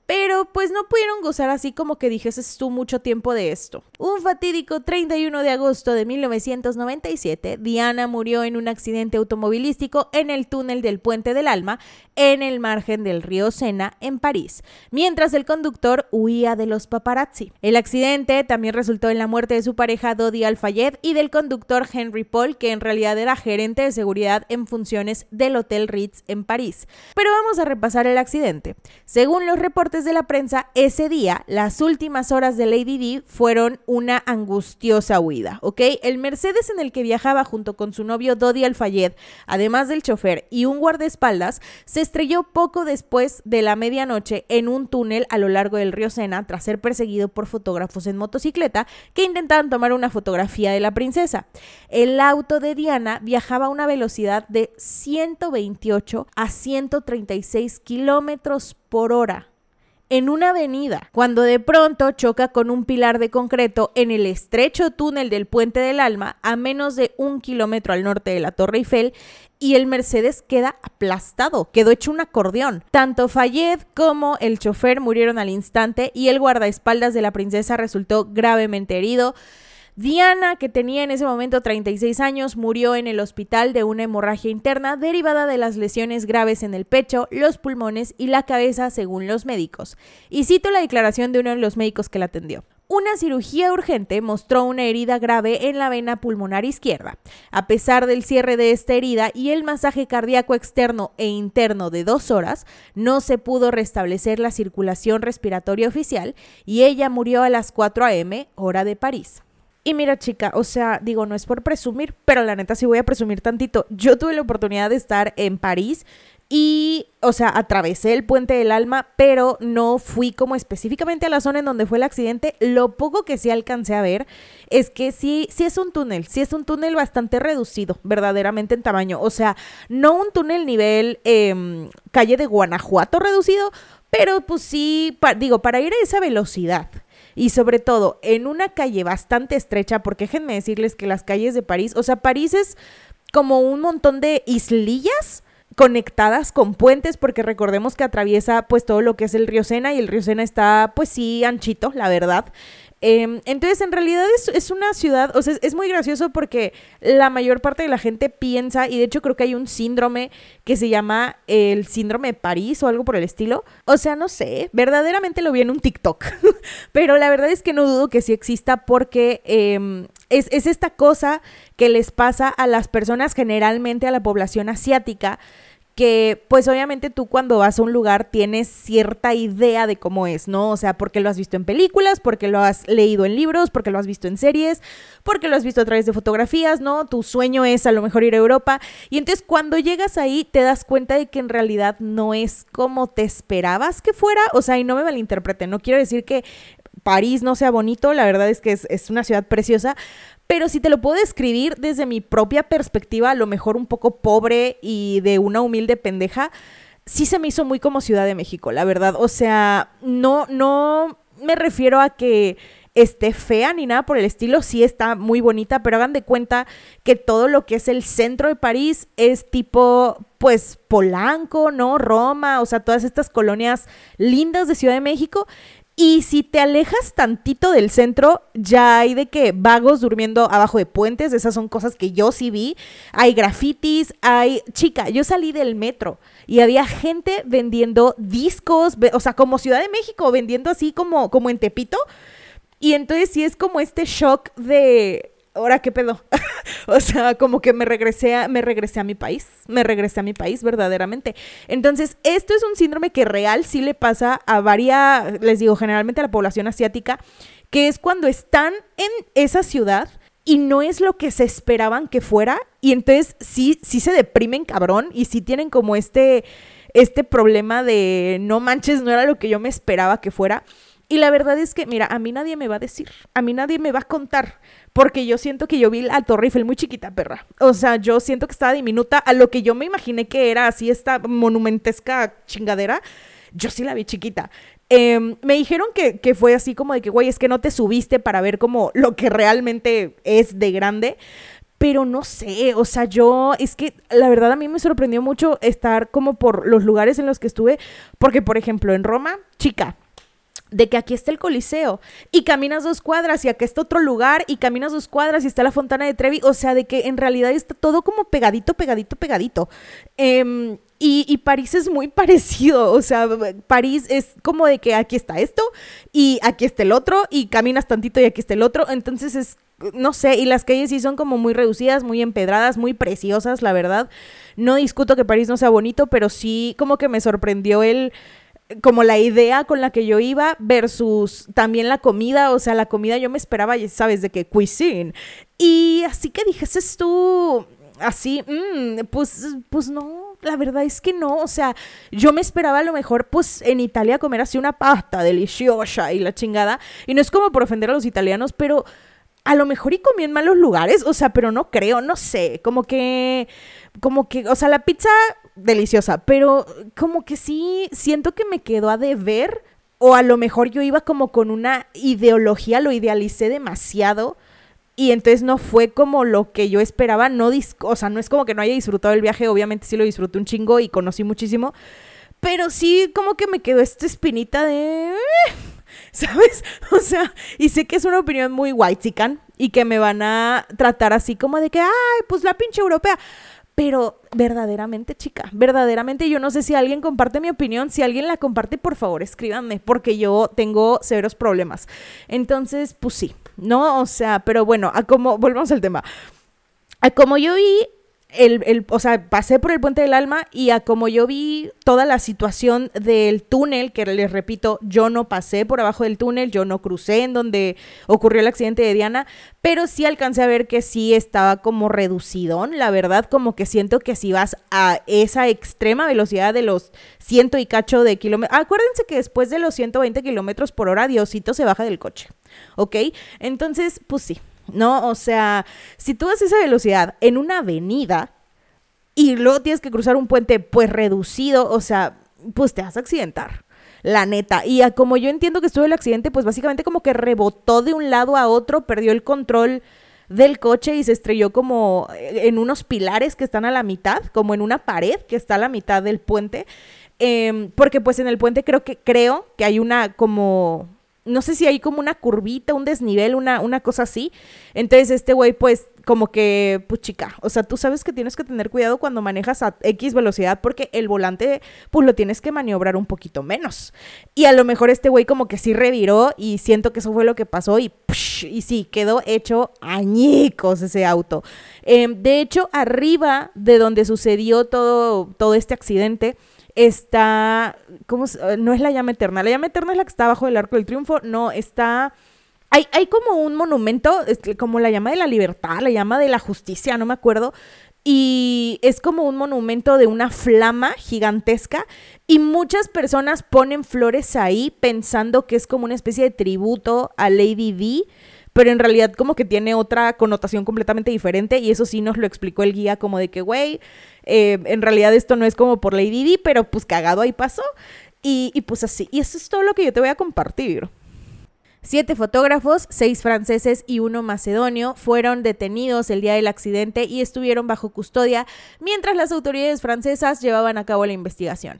pero pues no pudieron gozar así como que dijeses tú mucho tiempo de esto. Un fatídico 31 de agosto de 1997, Diana murió en un accidente automovilístico en el túnel del Puente del Alma, en el margen del río Sena, en París, mientras el conductor huía de los paparazzi. El accidente también resultó en la muerte de su pareja Dodi Al-Fayed y del conductor Henry Paul, que en realidad era gerente de seguridad en funciones del Hotel Ritz en París. Pero vamos a repasar el accidente. Según los reportes de la prensa, ese día, las últimas horas de Lady D fueron una angustiosa huida. El Mercedes en el que viajaba junto con su novio Dodi Alfayed, además del chofer y un guardaespaldas, se estrelló poco después de la medianoche en un túnel a lo largo del río Sena tras ser perseguido por fotógrafos en motocicleta que intentaban tomar una fotografía de la princesa. El auto de Diana viajaba a una velocidad de 128 a 136 kilómetros por hora en una avenida, cuando de pronto choca con un pilar de concreto en el estrecho túnel del Puente del Alma, a menos de un kilómetro al norte de la Torre Eiffel, y el Mercedes queda aplastado, quedó hecho un acordeón. Tanto Fayed como el chofer murieron al instante y el guardaespaldas de la princesa resultó gravemente herido. Diana, que tenía en ese momento 36 años, murió en el hospital de una hemorragia interna derivada de las lesiones graves en el pecho, los pulmones y la cabeza, según los médicos. Y cito la declaración de uno de los médicos que la atendió. Una cirugía urgente mostró una herida grave en la vena pulmonar izquierda. A pesar del cierre de esta herida y el masaje cardíaco externo e interno de dos horas, no se pudo restablecer la circulación respiratoria oficial y ella murió a las 4 a.m. hora de París. Y mira, chica, o sea, digo, no es por presumir, pero la neta sí voy a presumir tantito. Yo tuve la oportunidad de estar en París y, o sea, atravesé el puente del alma, pero no fui como específicamente a la zona en donde fue el accidente. Lo poco que sí alcancé a ver es que sí, sí es un túnel, sí es un túnel bastante reducido, verdaderamente en tamaño. O sea, no un túnel nivel em, calle de Guanajuato reducido, pero pues sí, digo, para ir a esa velocidad y sobre todo en una calle bastante estrecha, porque déjenme decirles que las calles de París, o sea, París es como un montón de islillas conectadas con puentes, porque recordemos que atraviesa pues todo lo que es el río Sena y el río Sena está pues sí anchito, la verdad. Em, entonces, en realidad es, una ciudad, o sea, es, muy gracioso porque la mayor parte de la gente piensa, y de hecho creo que hay un síndrome que se llama el síndrome de París o algo por el estilo. O sea, no sé, verdaderamente lo vi en un TikTok, *laughs* pero la verdad es que no dudo que sí exista porque em, es, es esta cosa que les pasa a las personas, generalmente a la población asiática, que pues obviamente tú cuando vas a un lugar tienes cierta idea de cómo es, ¿no? O sea, porque lo has visto en películas, porque lo has leído en libros, porque lo has visto en series, porque lo has visto a través de fotografías, ¿no? Tu sueño es a lo mejor ir a Europa. Y entonces cuando llegas ahí te das cuenta de que en realidad no es como te esperabas que fuera. O sea, y no me malinterpreten, no quiero decir que París no sea bonito, la verdad es que es, es una ciudad preciosa, pero si te lo puedo describir desde mi propia perspectiva, a lo mejor un poco pobre y de una humilde pendeja, sí se me hizo muy como Ciudad de México, la verdad. O sea, no, no me refiero a que esté fea ni nada por el estilo, sí está muy bonita, pero hagan de cuenta que todo lo que es el centro de París es tipo, pues, Polanco, ¿no? Roma, o sea, todas estas colonias lindas de Ciudad de México. Y si te alejas tantito del centro, ya hay de que vagos durmiendo abajo de puentes, esas son cosas que yo sí vi. Hay grafitis, hay... Chica, yo salí del metro y había gente vendiendo discos, o sea, como Ciudad de México, vendiendo así como, como en Tepito. Y entonces sí es como este shock de ahora qué pedo. *laughs* o sea, como que me regresé a, me regresé a mi país, me regresé a mi país verdaderamente. Entonces, esto es un síndrome que real sí le pasa a varias, les digo, generalmente a la población asiática, que es cuando están en esa ciudad y no es lo que se esperaban que fuera y entonces sí, sí se deprimen cabrón y sí tienen como este, este problema de no manches, no era lo que yo me esperaba que fuera. Y la verdad es que, mira, a mí nadie me va a decir, a mí nadie me va a contar, porque yo siento que yo vi la Torre Eiffel muy chiquita, perra. O sea, yo siento que estaba diminuta a lo que yo me imaginé que era así esta monumentesca chingadera. Yo sí la vi chiquita. Em, me dijeron que, que, fue así como de que, güey, es que no te subiste para ver como lo que realmente es de grande. Pero no sé, o sea, yo, es que la verdad a mí me sorprendió mucho estar como por los lugares en los que estuve, porque por ejemplo en Roma, chica, de que aquí está el Coliseo y caminas dos cuadras y aquí está otro lugar y caminas dos cuadras y está la Fontana de Trevi, o sea, de que en realidad está todo como pegadito, pegadito, pegadito. Em, y, y, París es muy *laughs* parecido, o sea, París es como de que aquí está esto y aquí está el otro y caminas tantito y aquí está el otro, entonces es, no sé, y las calles sí son como muy reducidas, muy empedradas, muy preciosas, la verdad. No discuto que París no sea bonito, pero sí como que me sorprendió el como la idea con la que yo iba versus también la comida, o sea, la comida yo me esperaba, sabes, de que cuisine. Y así que dijeses tú, así, mm, pues, pues no, la verdad es que no, o sea, yo me esperaba a lo mejor, pues, en Italia comer así una pasta deliciosa y la chingada, y no es como por ofender a los italianos, pero a lo mejor y comí en malos lugares, o sea, pero no creo, no sé, como que, como que, o sea, la pizza deliciosa, pero como que sí siento que me quedó a deber o a lo mejor yo iba como con una ideología, lo idealicé demasiado y entonces no fue como lo que yo esperaba, no o sea, no es como que no haya disfrutado el viaje, obviamente sí lo disfruté un chingo y conocí muchísimo, pero sí como que me quedó esta espinita de eh", ¿sabes? *laughs* O sea, y sé que es una opinión muy white y que me van a tratar así como de que, ay, pues la pinche europea. Pero verdaderamente, chica, verdaderamente yo no sé si alguien comparte mi opinión. Si alguien la comparte, por favor, escríbanme, porque yo tengo severos problemas. Entonces, pues sí, ¿no? O sea, pero bueno, a como, volvemos al tema. A como yo vi el, o sea, pasé por el puente del alma y a como yo vi toda la situación del túnel, que les repito, yo no pasé por abajo del túnel, yo no crucé en donde ocurrió el accidente de Diana, pero sí alcancé a ver que sí estaba como reducido, la verdad, como que siento que si vas a esa extrema velocidad de los ciento y cacho de kilómetros, acuérdense que después de los 120 kilómetros por hora, Diosito se baja del coche, ¿ok? Entonces, pues sí, ¿no? O sea, si tú vas a esa velocidad en una avenida y luego tienes que cruzar un puente pues reducido, o sea, pues te vas a accidentar. La neta. Y como yo entiendo que estuvo el accidente, pues básicamente como que rebotó de un lado a otro, perdió el control del coche y se estrelló como en unos pilares que están a la mitad, como en una pared que está a la mitad del puente. Em, porque pues en el puente creo que creo que hay una como no sé si hay como una curvita, un desnivel, una, una cosa así. Entonces este güey pues como que, pues chica, o sea, tú sabes que tienes que tener cuidado cuando manejas a X velocidad porque el volante pues lo tienes que maniobrar un poquito menos. Y a lo mejor este güey como que sí reviró y siento que eso fue lo que pasó y, y sí, quedó hecho añicos ese auto. Em, de hecho, arriba de donde sucedió todo, todo este accidente, está, ¿cómo? No es la llama eterna, la llama eterna es la que está abajo del arco del triunfo, no, está... Hay, hay como un monumento, como la llama de la libertad, la llama de la justicia, no me acuerdo, y es como un monumento de una flama gigantesca y muchas personas ponen flores ahí pensando que es como una especie de tributo a Lady D pero en realidad como que tiene otra connotación completamente diferente y eso sí nos lo explicó el guía como de que, güey, eh, en realidad esto no es como por Lady Di, pero pues cagado ahí pasó y, y pues así. Y eso es todo lo que yo te voy a compartir. Siete fotógrafos, seis franceses y uno macedonio fueron detenidos el día del accidente y estuvieron bajo custodia mientras las autoridades francesas llevaban a cabo la investigación.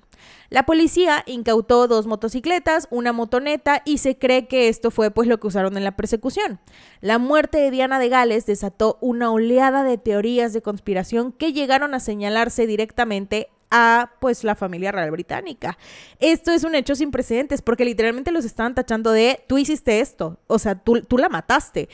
La policía incautó dos motocicletas, una motoneta y se cree que esto fue pues lo que usaron en la persecución. La muerte de Diana de Gales desató una oleada de teorías de conspiración que llegaron a señalarse directamente a pues la familia real británica. Esto es un hecho sin precedentes porque literalmente los estaban tachando de tú hiciste esto, o sea, tú, tú la mataste.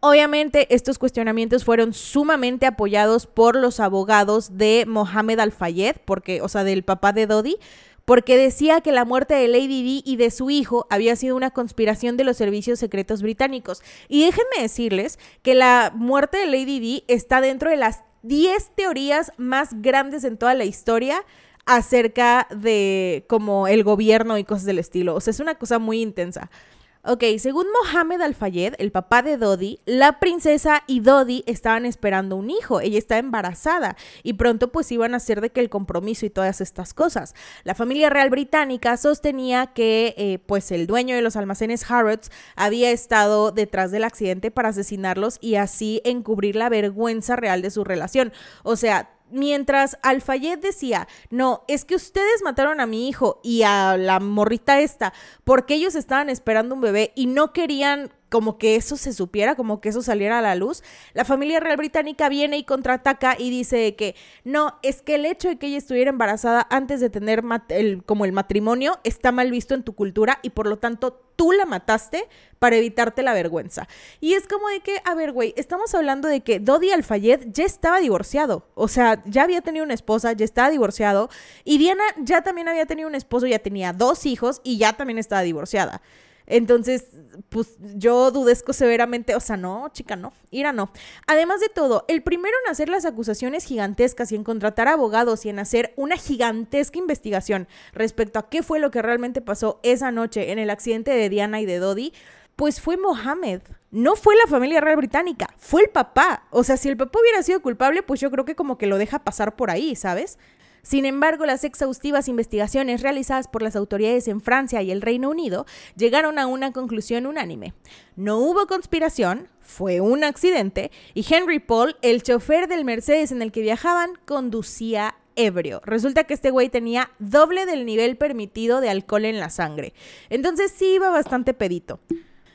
Obviamente estos cuestionamientos fueron sumamente apoyados por los abogados de Mohamed Al-Fayed, porque, o sea, del papá de Dodi, porque decía que la muerte de Lady Di y de su hijo había sido una conspiración de los servicios secretos británicos. Y déjenme decirles que la muerte de Lady Di está dentro de las 10 teorías más grandes en toda la historia acerca de como el gobierno y cosas del estilo. O sea, es una cosa muy intensa. Ok, según Mohamed Al-Fayed, el papá de Dodi, la princesa y Dodi estaban esperando un hijo. Ella está embarazada y pronto pues iban a hacer de que el compromiso y todas estas cosas. La familia real británica sostenía que eh, pues el dueño de los almacenes Harrods había estado detrás del accidente para asesinarlos y así encubrir la vergüenza real de su relación. O sea, mientras Alfayet decía, no, es que ustedes mataron a mi hijo y a la morrita esta, porque ellos estaban esperando un bebé y no querían como que eso se supiera, como que eso saliera a la luz, la familia real británica viene y contraataca y dice que no, es que el hecho de que ella estuviera embarazada antes de tener el, como el matrimonio está mal visto en tu cultura y por lo tanto tú la mataste para evitarte la vergüenza. Y es como de que, a ver, güey, estamos hablando de que Dodi Al-Fayed ya estaba divorciado, o sea, ya había tenido una esposa, ya estaba divorciado y Diana ya también había tenido un esposo, ya tenía dos hijos y ya también estaba divorciada. Entonces, pues yo dudesco severamente, o sea, no, chica, no, Ira no. Además de todo, el primero en hacer las acusaciones gigantescas y en contratar abogados y en hacer una gigantesca investigación respecto a qué fue lo que realmente pasó esa noche en el accidente de Diana y de Dodi, pues fue Mohammed. No fue la familia real británica, fue el papá. O sea, si el papá hubiera sido culpable, pues yo creo que como que lo deja pasar por ahí, ¿sabes? Sin embargo, las exhaustivas investigaciones realizadas por las autoridades en Francia y el Reino Unido llegaron a una conclusión unánime. No hubo conspiración, fue un accidente y Henry Paul, el chofer del Mercedes en el que viajaban, conducía ebrio. Resulta que este güey tenía doble del nivel permitido de alcohol en la sangre. Entonces sí iba bastante pedito.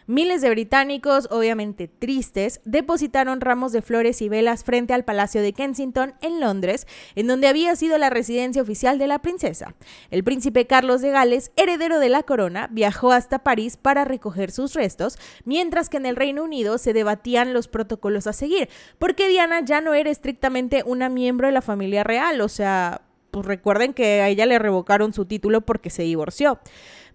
Miles de británicos, obviamente tristes, depositaron ramos de flores y velas frente al Palacio de Kensington en Londres, en donde había sido la residencia oficial de la princesa. El príncipe Carlos de Gales, heredero de la corona, viajó hasta París para recoger sus restos, mientras que en el Reino Unido se debatían los protocolos a seguir, porque Diana ya no era estrictamente una miembro de la familia real, o sea, pues recuerden que a ella le revocaron su título porque se divorció.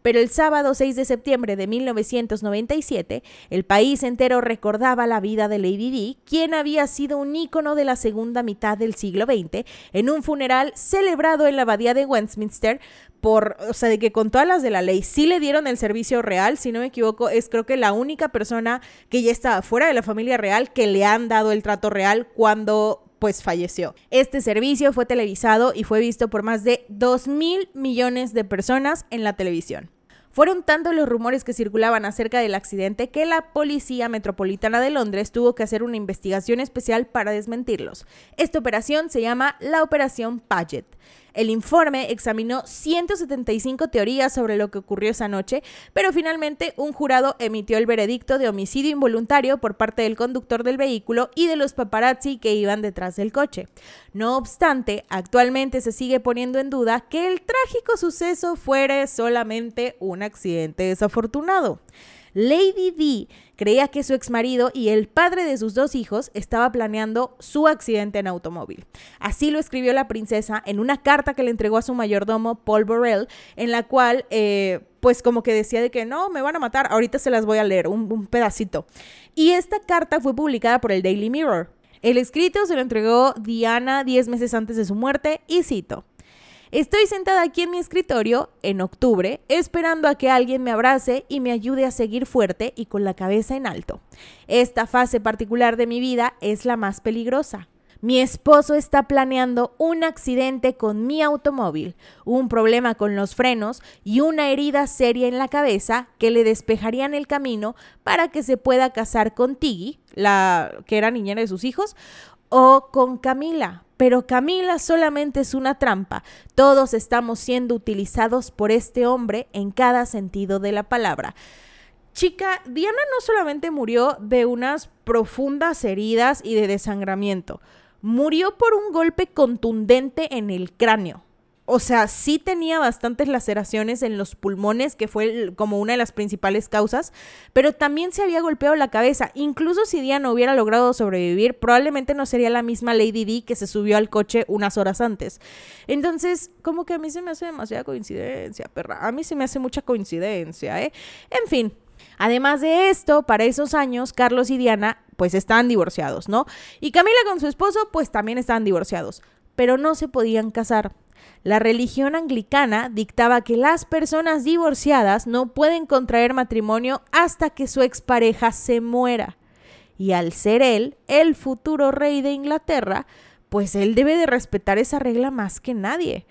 Pero el sábado 6 de septiembre de 1997, el país entero recordaba la vida de Lady Di, quien había sido un ícono de la segunda mitad del siglo XX, en un funeral celebrado en la abadía de Westminster por, o sea, de que con todas las de la ley sí le dieron el servicio real, si no me equivoco, es creo que la única persona que ya estaba fuera de la familia real que le han dado el trato real cuando pues falleció. Este servicio fue televisado y fue visto por más de 2 mil millones de personas en la televisión. Fueron tantos los rumores que circulaban acerca del accidente que la Policía Metropolitana de Londres tuvo que hacer una investigación especial para desmentirlos. Esta operación se llama la Operación Paget. El informe examinó 175 teorías sobre lo que ocurrió esa noche, pero finalmente un jurado emitió el veredicto de homicidio involuntario por parte del conductor del vehículo y de los paparazzi que iban detrás del coche. No obstante, actualmente se sigue poniendo en duda que el trágico suceso fuera solamente un accidente desafortunado. Lady D creía que su exmarido y el padre de sus dos hijos estaba planeando su accidente en automóvil. Así lo escribió la princesa en una carta que le entregó a su mayordomo Paul Borrell, en la cual, eh, pues como que decía de que no, me van a matar, ahorita se las voy a leer, un, un pedacito. Y esta carta fue publicada por el Daily Mirror. El escrito se lo entregó Diana 10 meses antes de su muerte y cito. Estoy sentada aquí en mi escritorio en octubre esperando a que alguien me abrace y me ayude a seguir fuerte y con la cabeza en alto. Esta fase particular de mi vida es la más peligrosa. Mi esposo está planeando un accidente con mi automóvil, un problema con los frenos y una herida seria en la cabeza que le despejarían el camino para que se pueda casar con Tiggy, la que era niñera de sus hijos, o con Camila, pero Camila solamente es una trampa. Todos estamos siendo utilizados por este hombre en cada sentido de la palabra. Chica, Diana no solamente murió de unas profundas heridas y de desangramiento, murió por un golpe contundente en el cráneo. o sea, sí tenía bastantes laceraciones en los pulmones, que fue como una de las principales causas, pero también se había golpeado la cabeza. Incluso si Diana hubiera logrado sobrevivir, probablemente no sería la misma Lady D que se subió al coche unas horas antes. Entonces, como que a mí se me hace demasiada coincidencia, perra. A mí se me hace mucha coincidencia, ¿eh? En fin. Además de esto, para esos años, Carlos y Diana pues estaban divorciados, ¿no? Y Camila con su esposo pues también estaban divorciados, pero no se podían casar la religión anglicana dictaba que las personas divorciadas no pueden contraer matrimonio hasta que su expareja se muera. Y al ser él el futuro rey de Inglaterra, pues él debe de respetar esa regla más que nadie.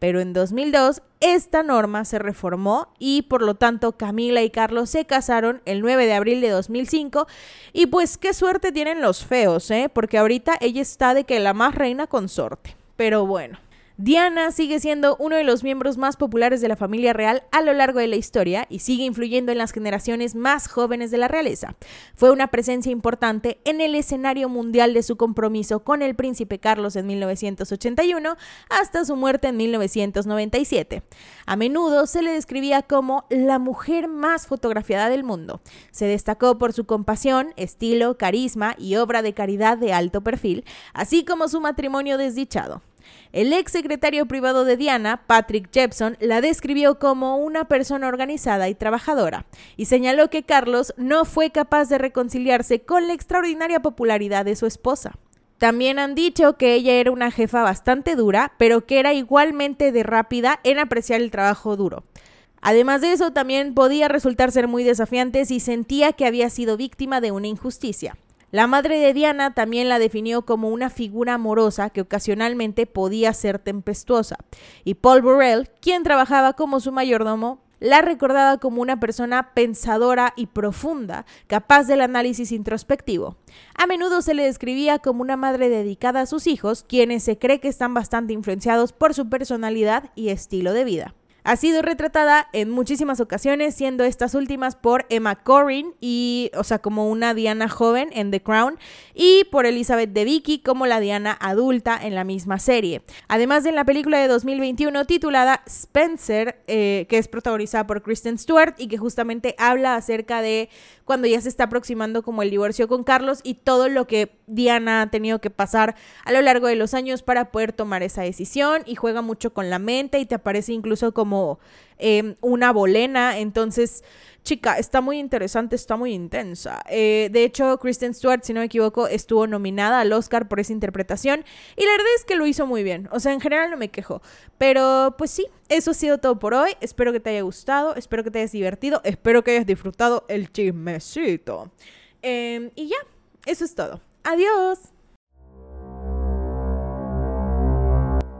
Pero en 2002 esta norma se reformó y por lo tanto Camila y Carlos se casaron el 9 de abril de 2005 y pues qué suerte tienen los feos, ¿eh? Porque ahorita ella está de que la más reina consorte. Pero bueno. Diana sigue siendo uno de los miembros más populares de la familia real a lo largo de la historia y sigue influyendo en las generaciones más jóvenes de la realeza. Fue una presencia importante en el escenario mundial de su compromiso con el príncipe Carlos en 1981 hasta su muerte en 1997. A menudo se le describía como la mujer más fotografiada del mundo. Se destacó por su compasión, estilo, carisma y obra de caridad de alto perfil, así como su matrimonio desdichado. El ex secretario privado de Diana, Patrick Jepson, la describió como una persona organizada y trabajadora, y señaló que Carlos no fue capaz de reconciliarse con la extraordinaria popularidad de su esposa. También han dicho que ella era una jefa bastante dura, pero que era igualmente de rápida en apreciar el trabajo duro. Además de eso, también podía resultar ser muy desafiante si sentía que había sido víctima de una injusticia. La madre de Diana también la definió como una figura amorosa que ocasionalmente podía ser tempestuosa, y Paul Burrell, quien trabajaba como su mayordomo, la recordaba como una persona pensadora y profunda, capaz del análisis introspectivo. A menudo se le describía como una madre dedicada a sus hijos, quienes se cree que están bastante influenciados por su personalidad y estilo de vida. Ha sido retratada en muchísimas ocasiones, siendo estas últimas por Emma Corrin y, o sea, como una Diana joven en The Crown, y por Elizabeth de Vicky como la Diana adulta en la misma serie. Además de en la película de 2021 titulada Spencer, eh, que es protagonizada por Kristen Stewart y que justamente habla acerca de cuando ya se está aproximando como el divorcio con Carlos y todo lo que Diana ha tenido que pasar a lo largo de los años para poder tomar esa decisión y juega mucho con la mente y te aparece incluso como em, una bolena. Entonces, chica, está muy interesante, está muy intensa. Eh, de hecho, Kristen Stewart, si no me equivoco, estuvo nominada al Oscar por esa interpretación y la verdad es que lo hizo muy bien. O sea, en general no me quejo. Pero pues sí, eso ha sido todo por hoy. Espero que te haya gustado, espero que te hayas divertido, espero que hayas disfrutado el chismecito. Em, y ya, eso es todo. Adiós.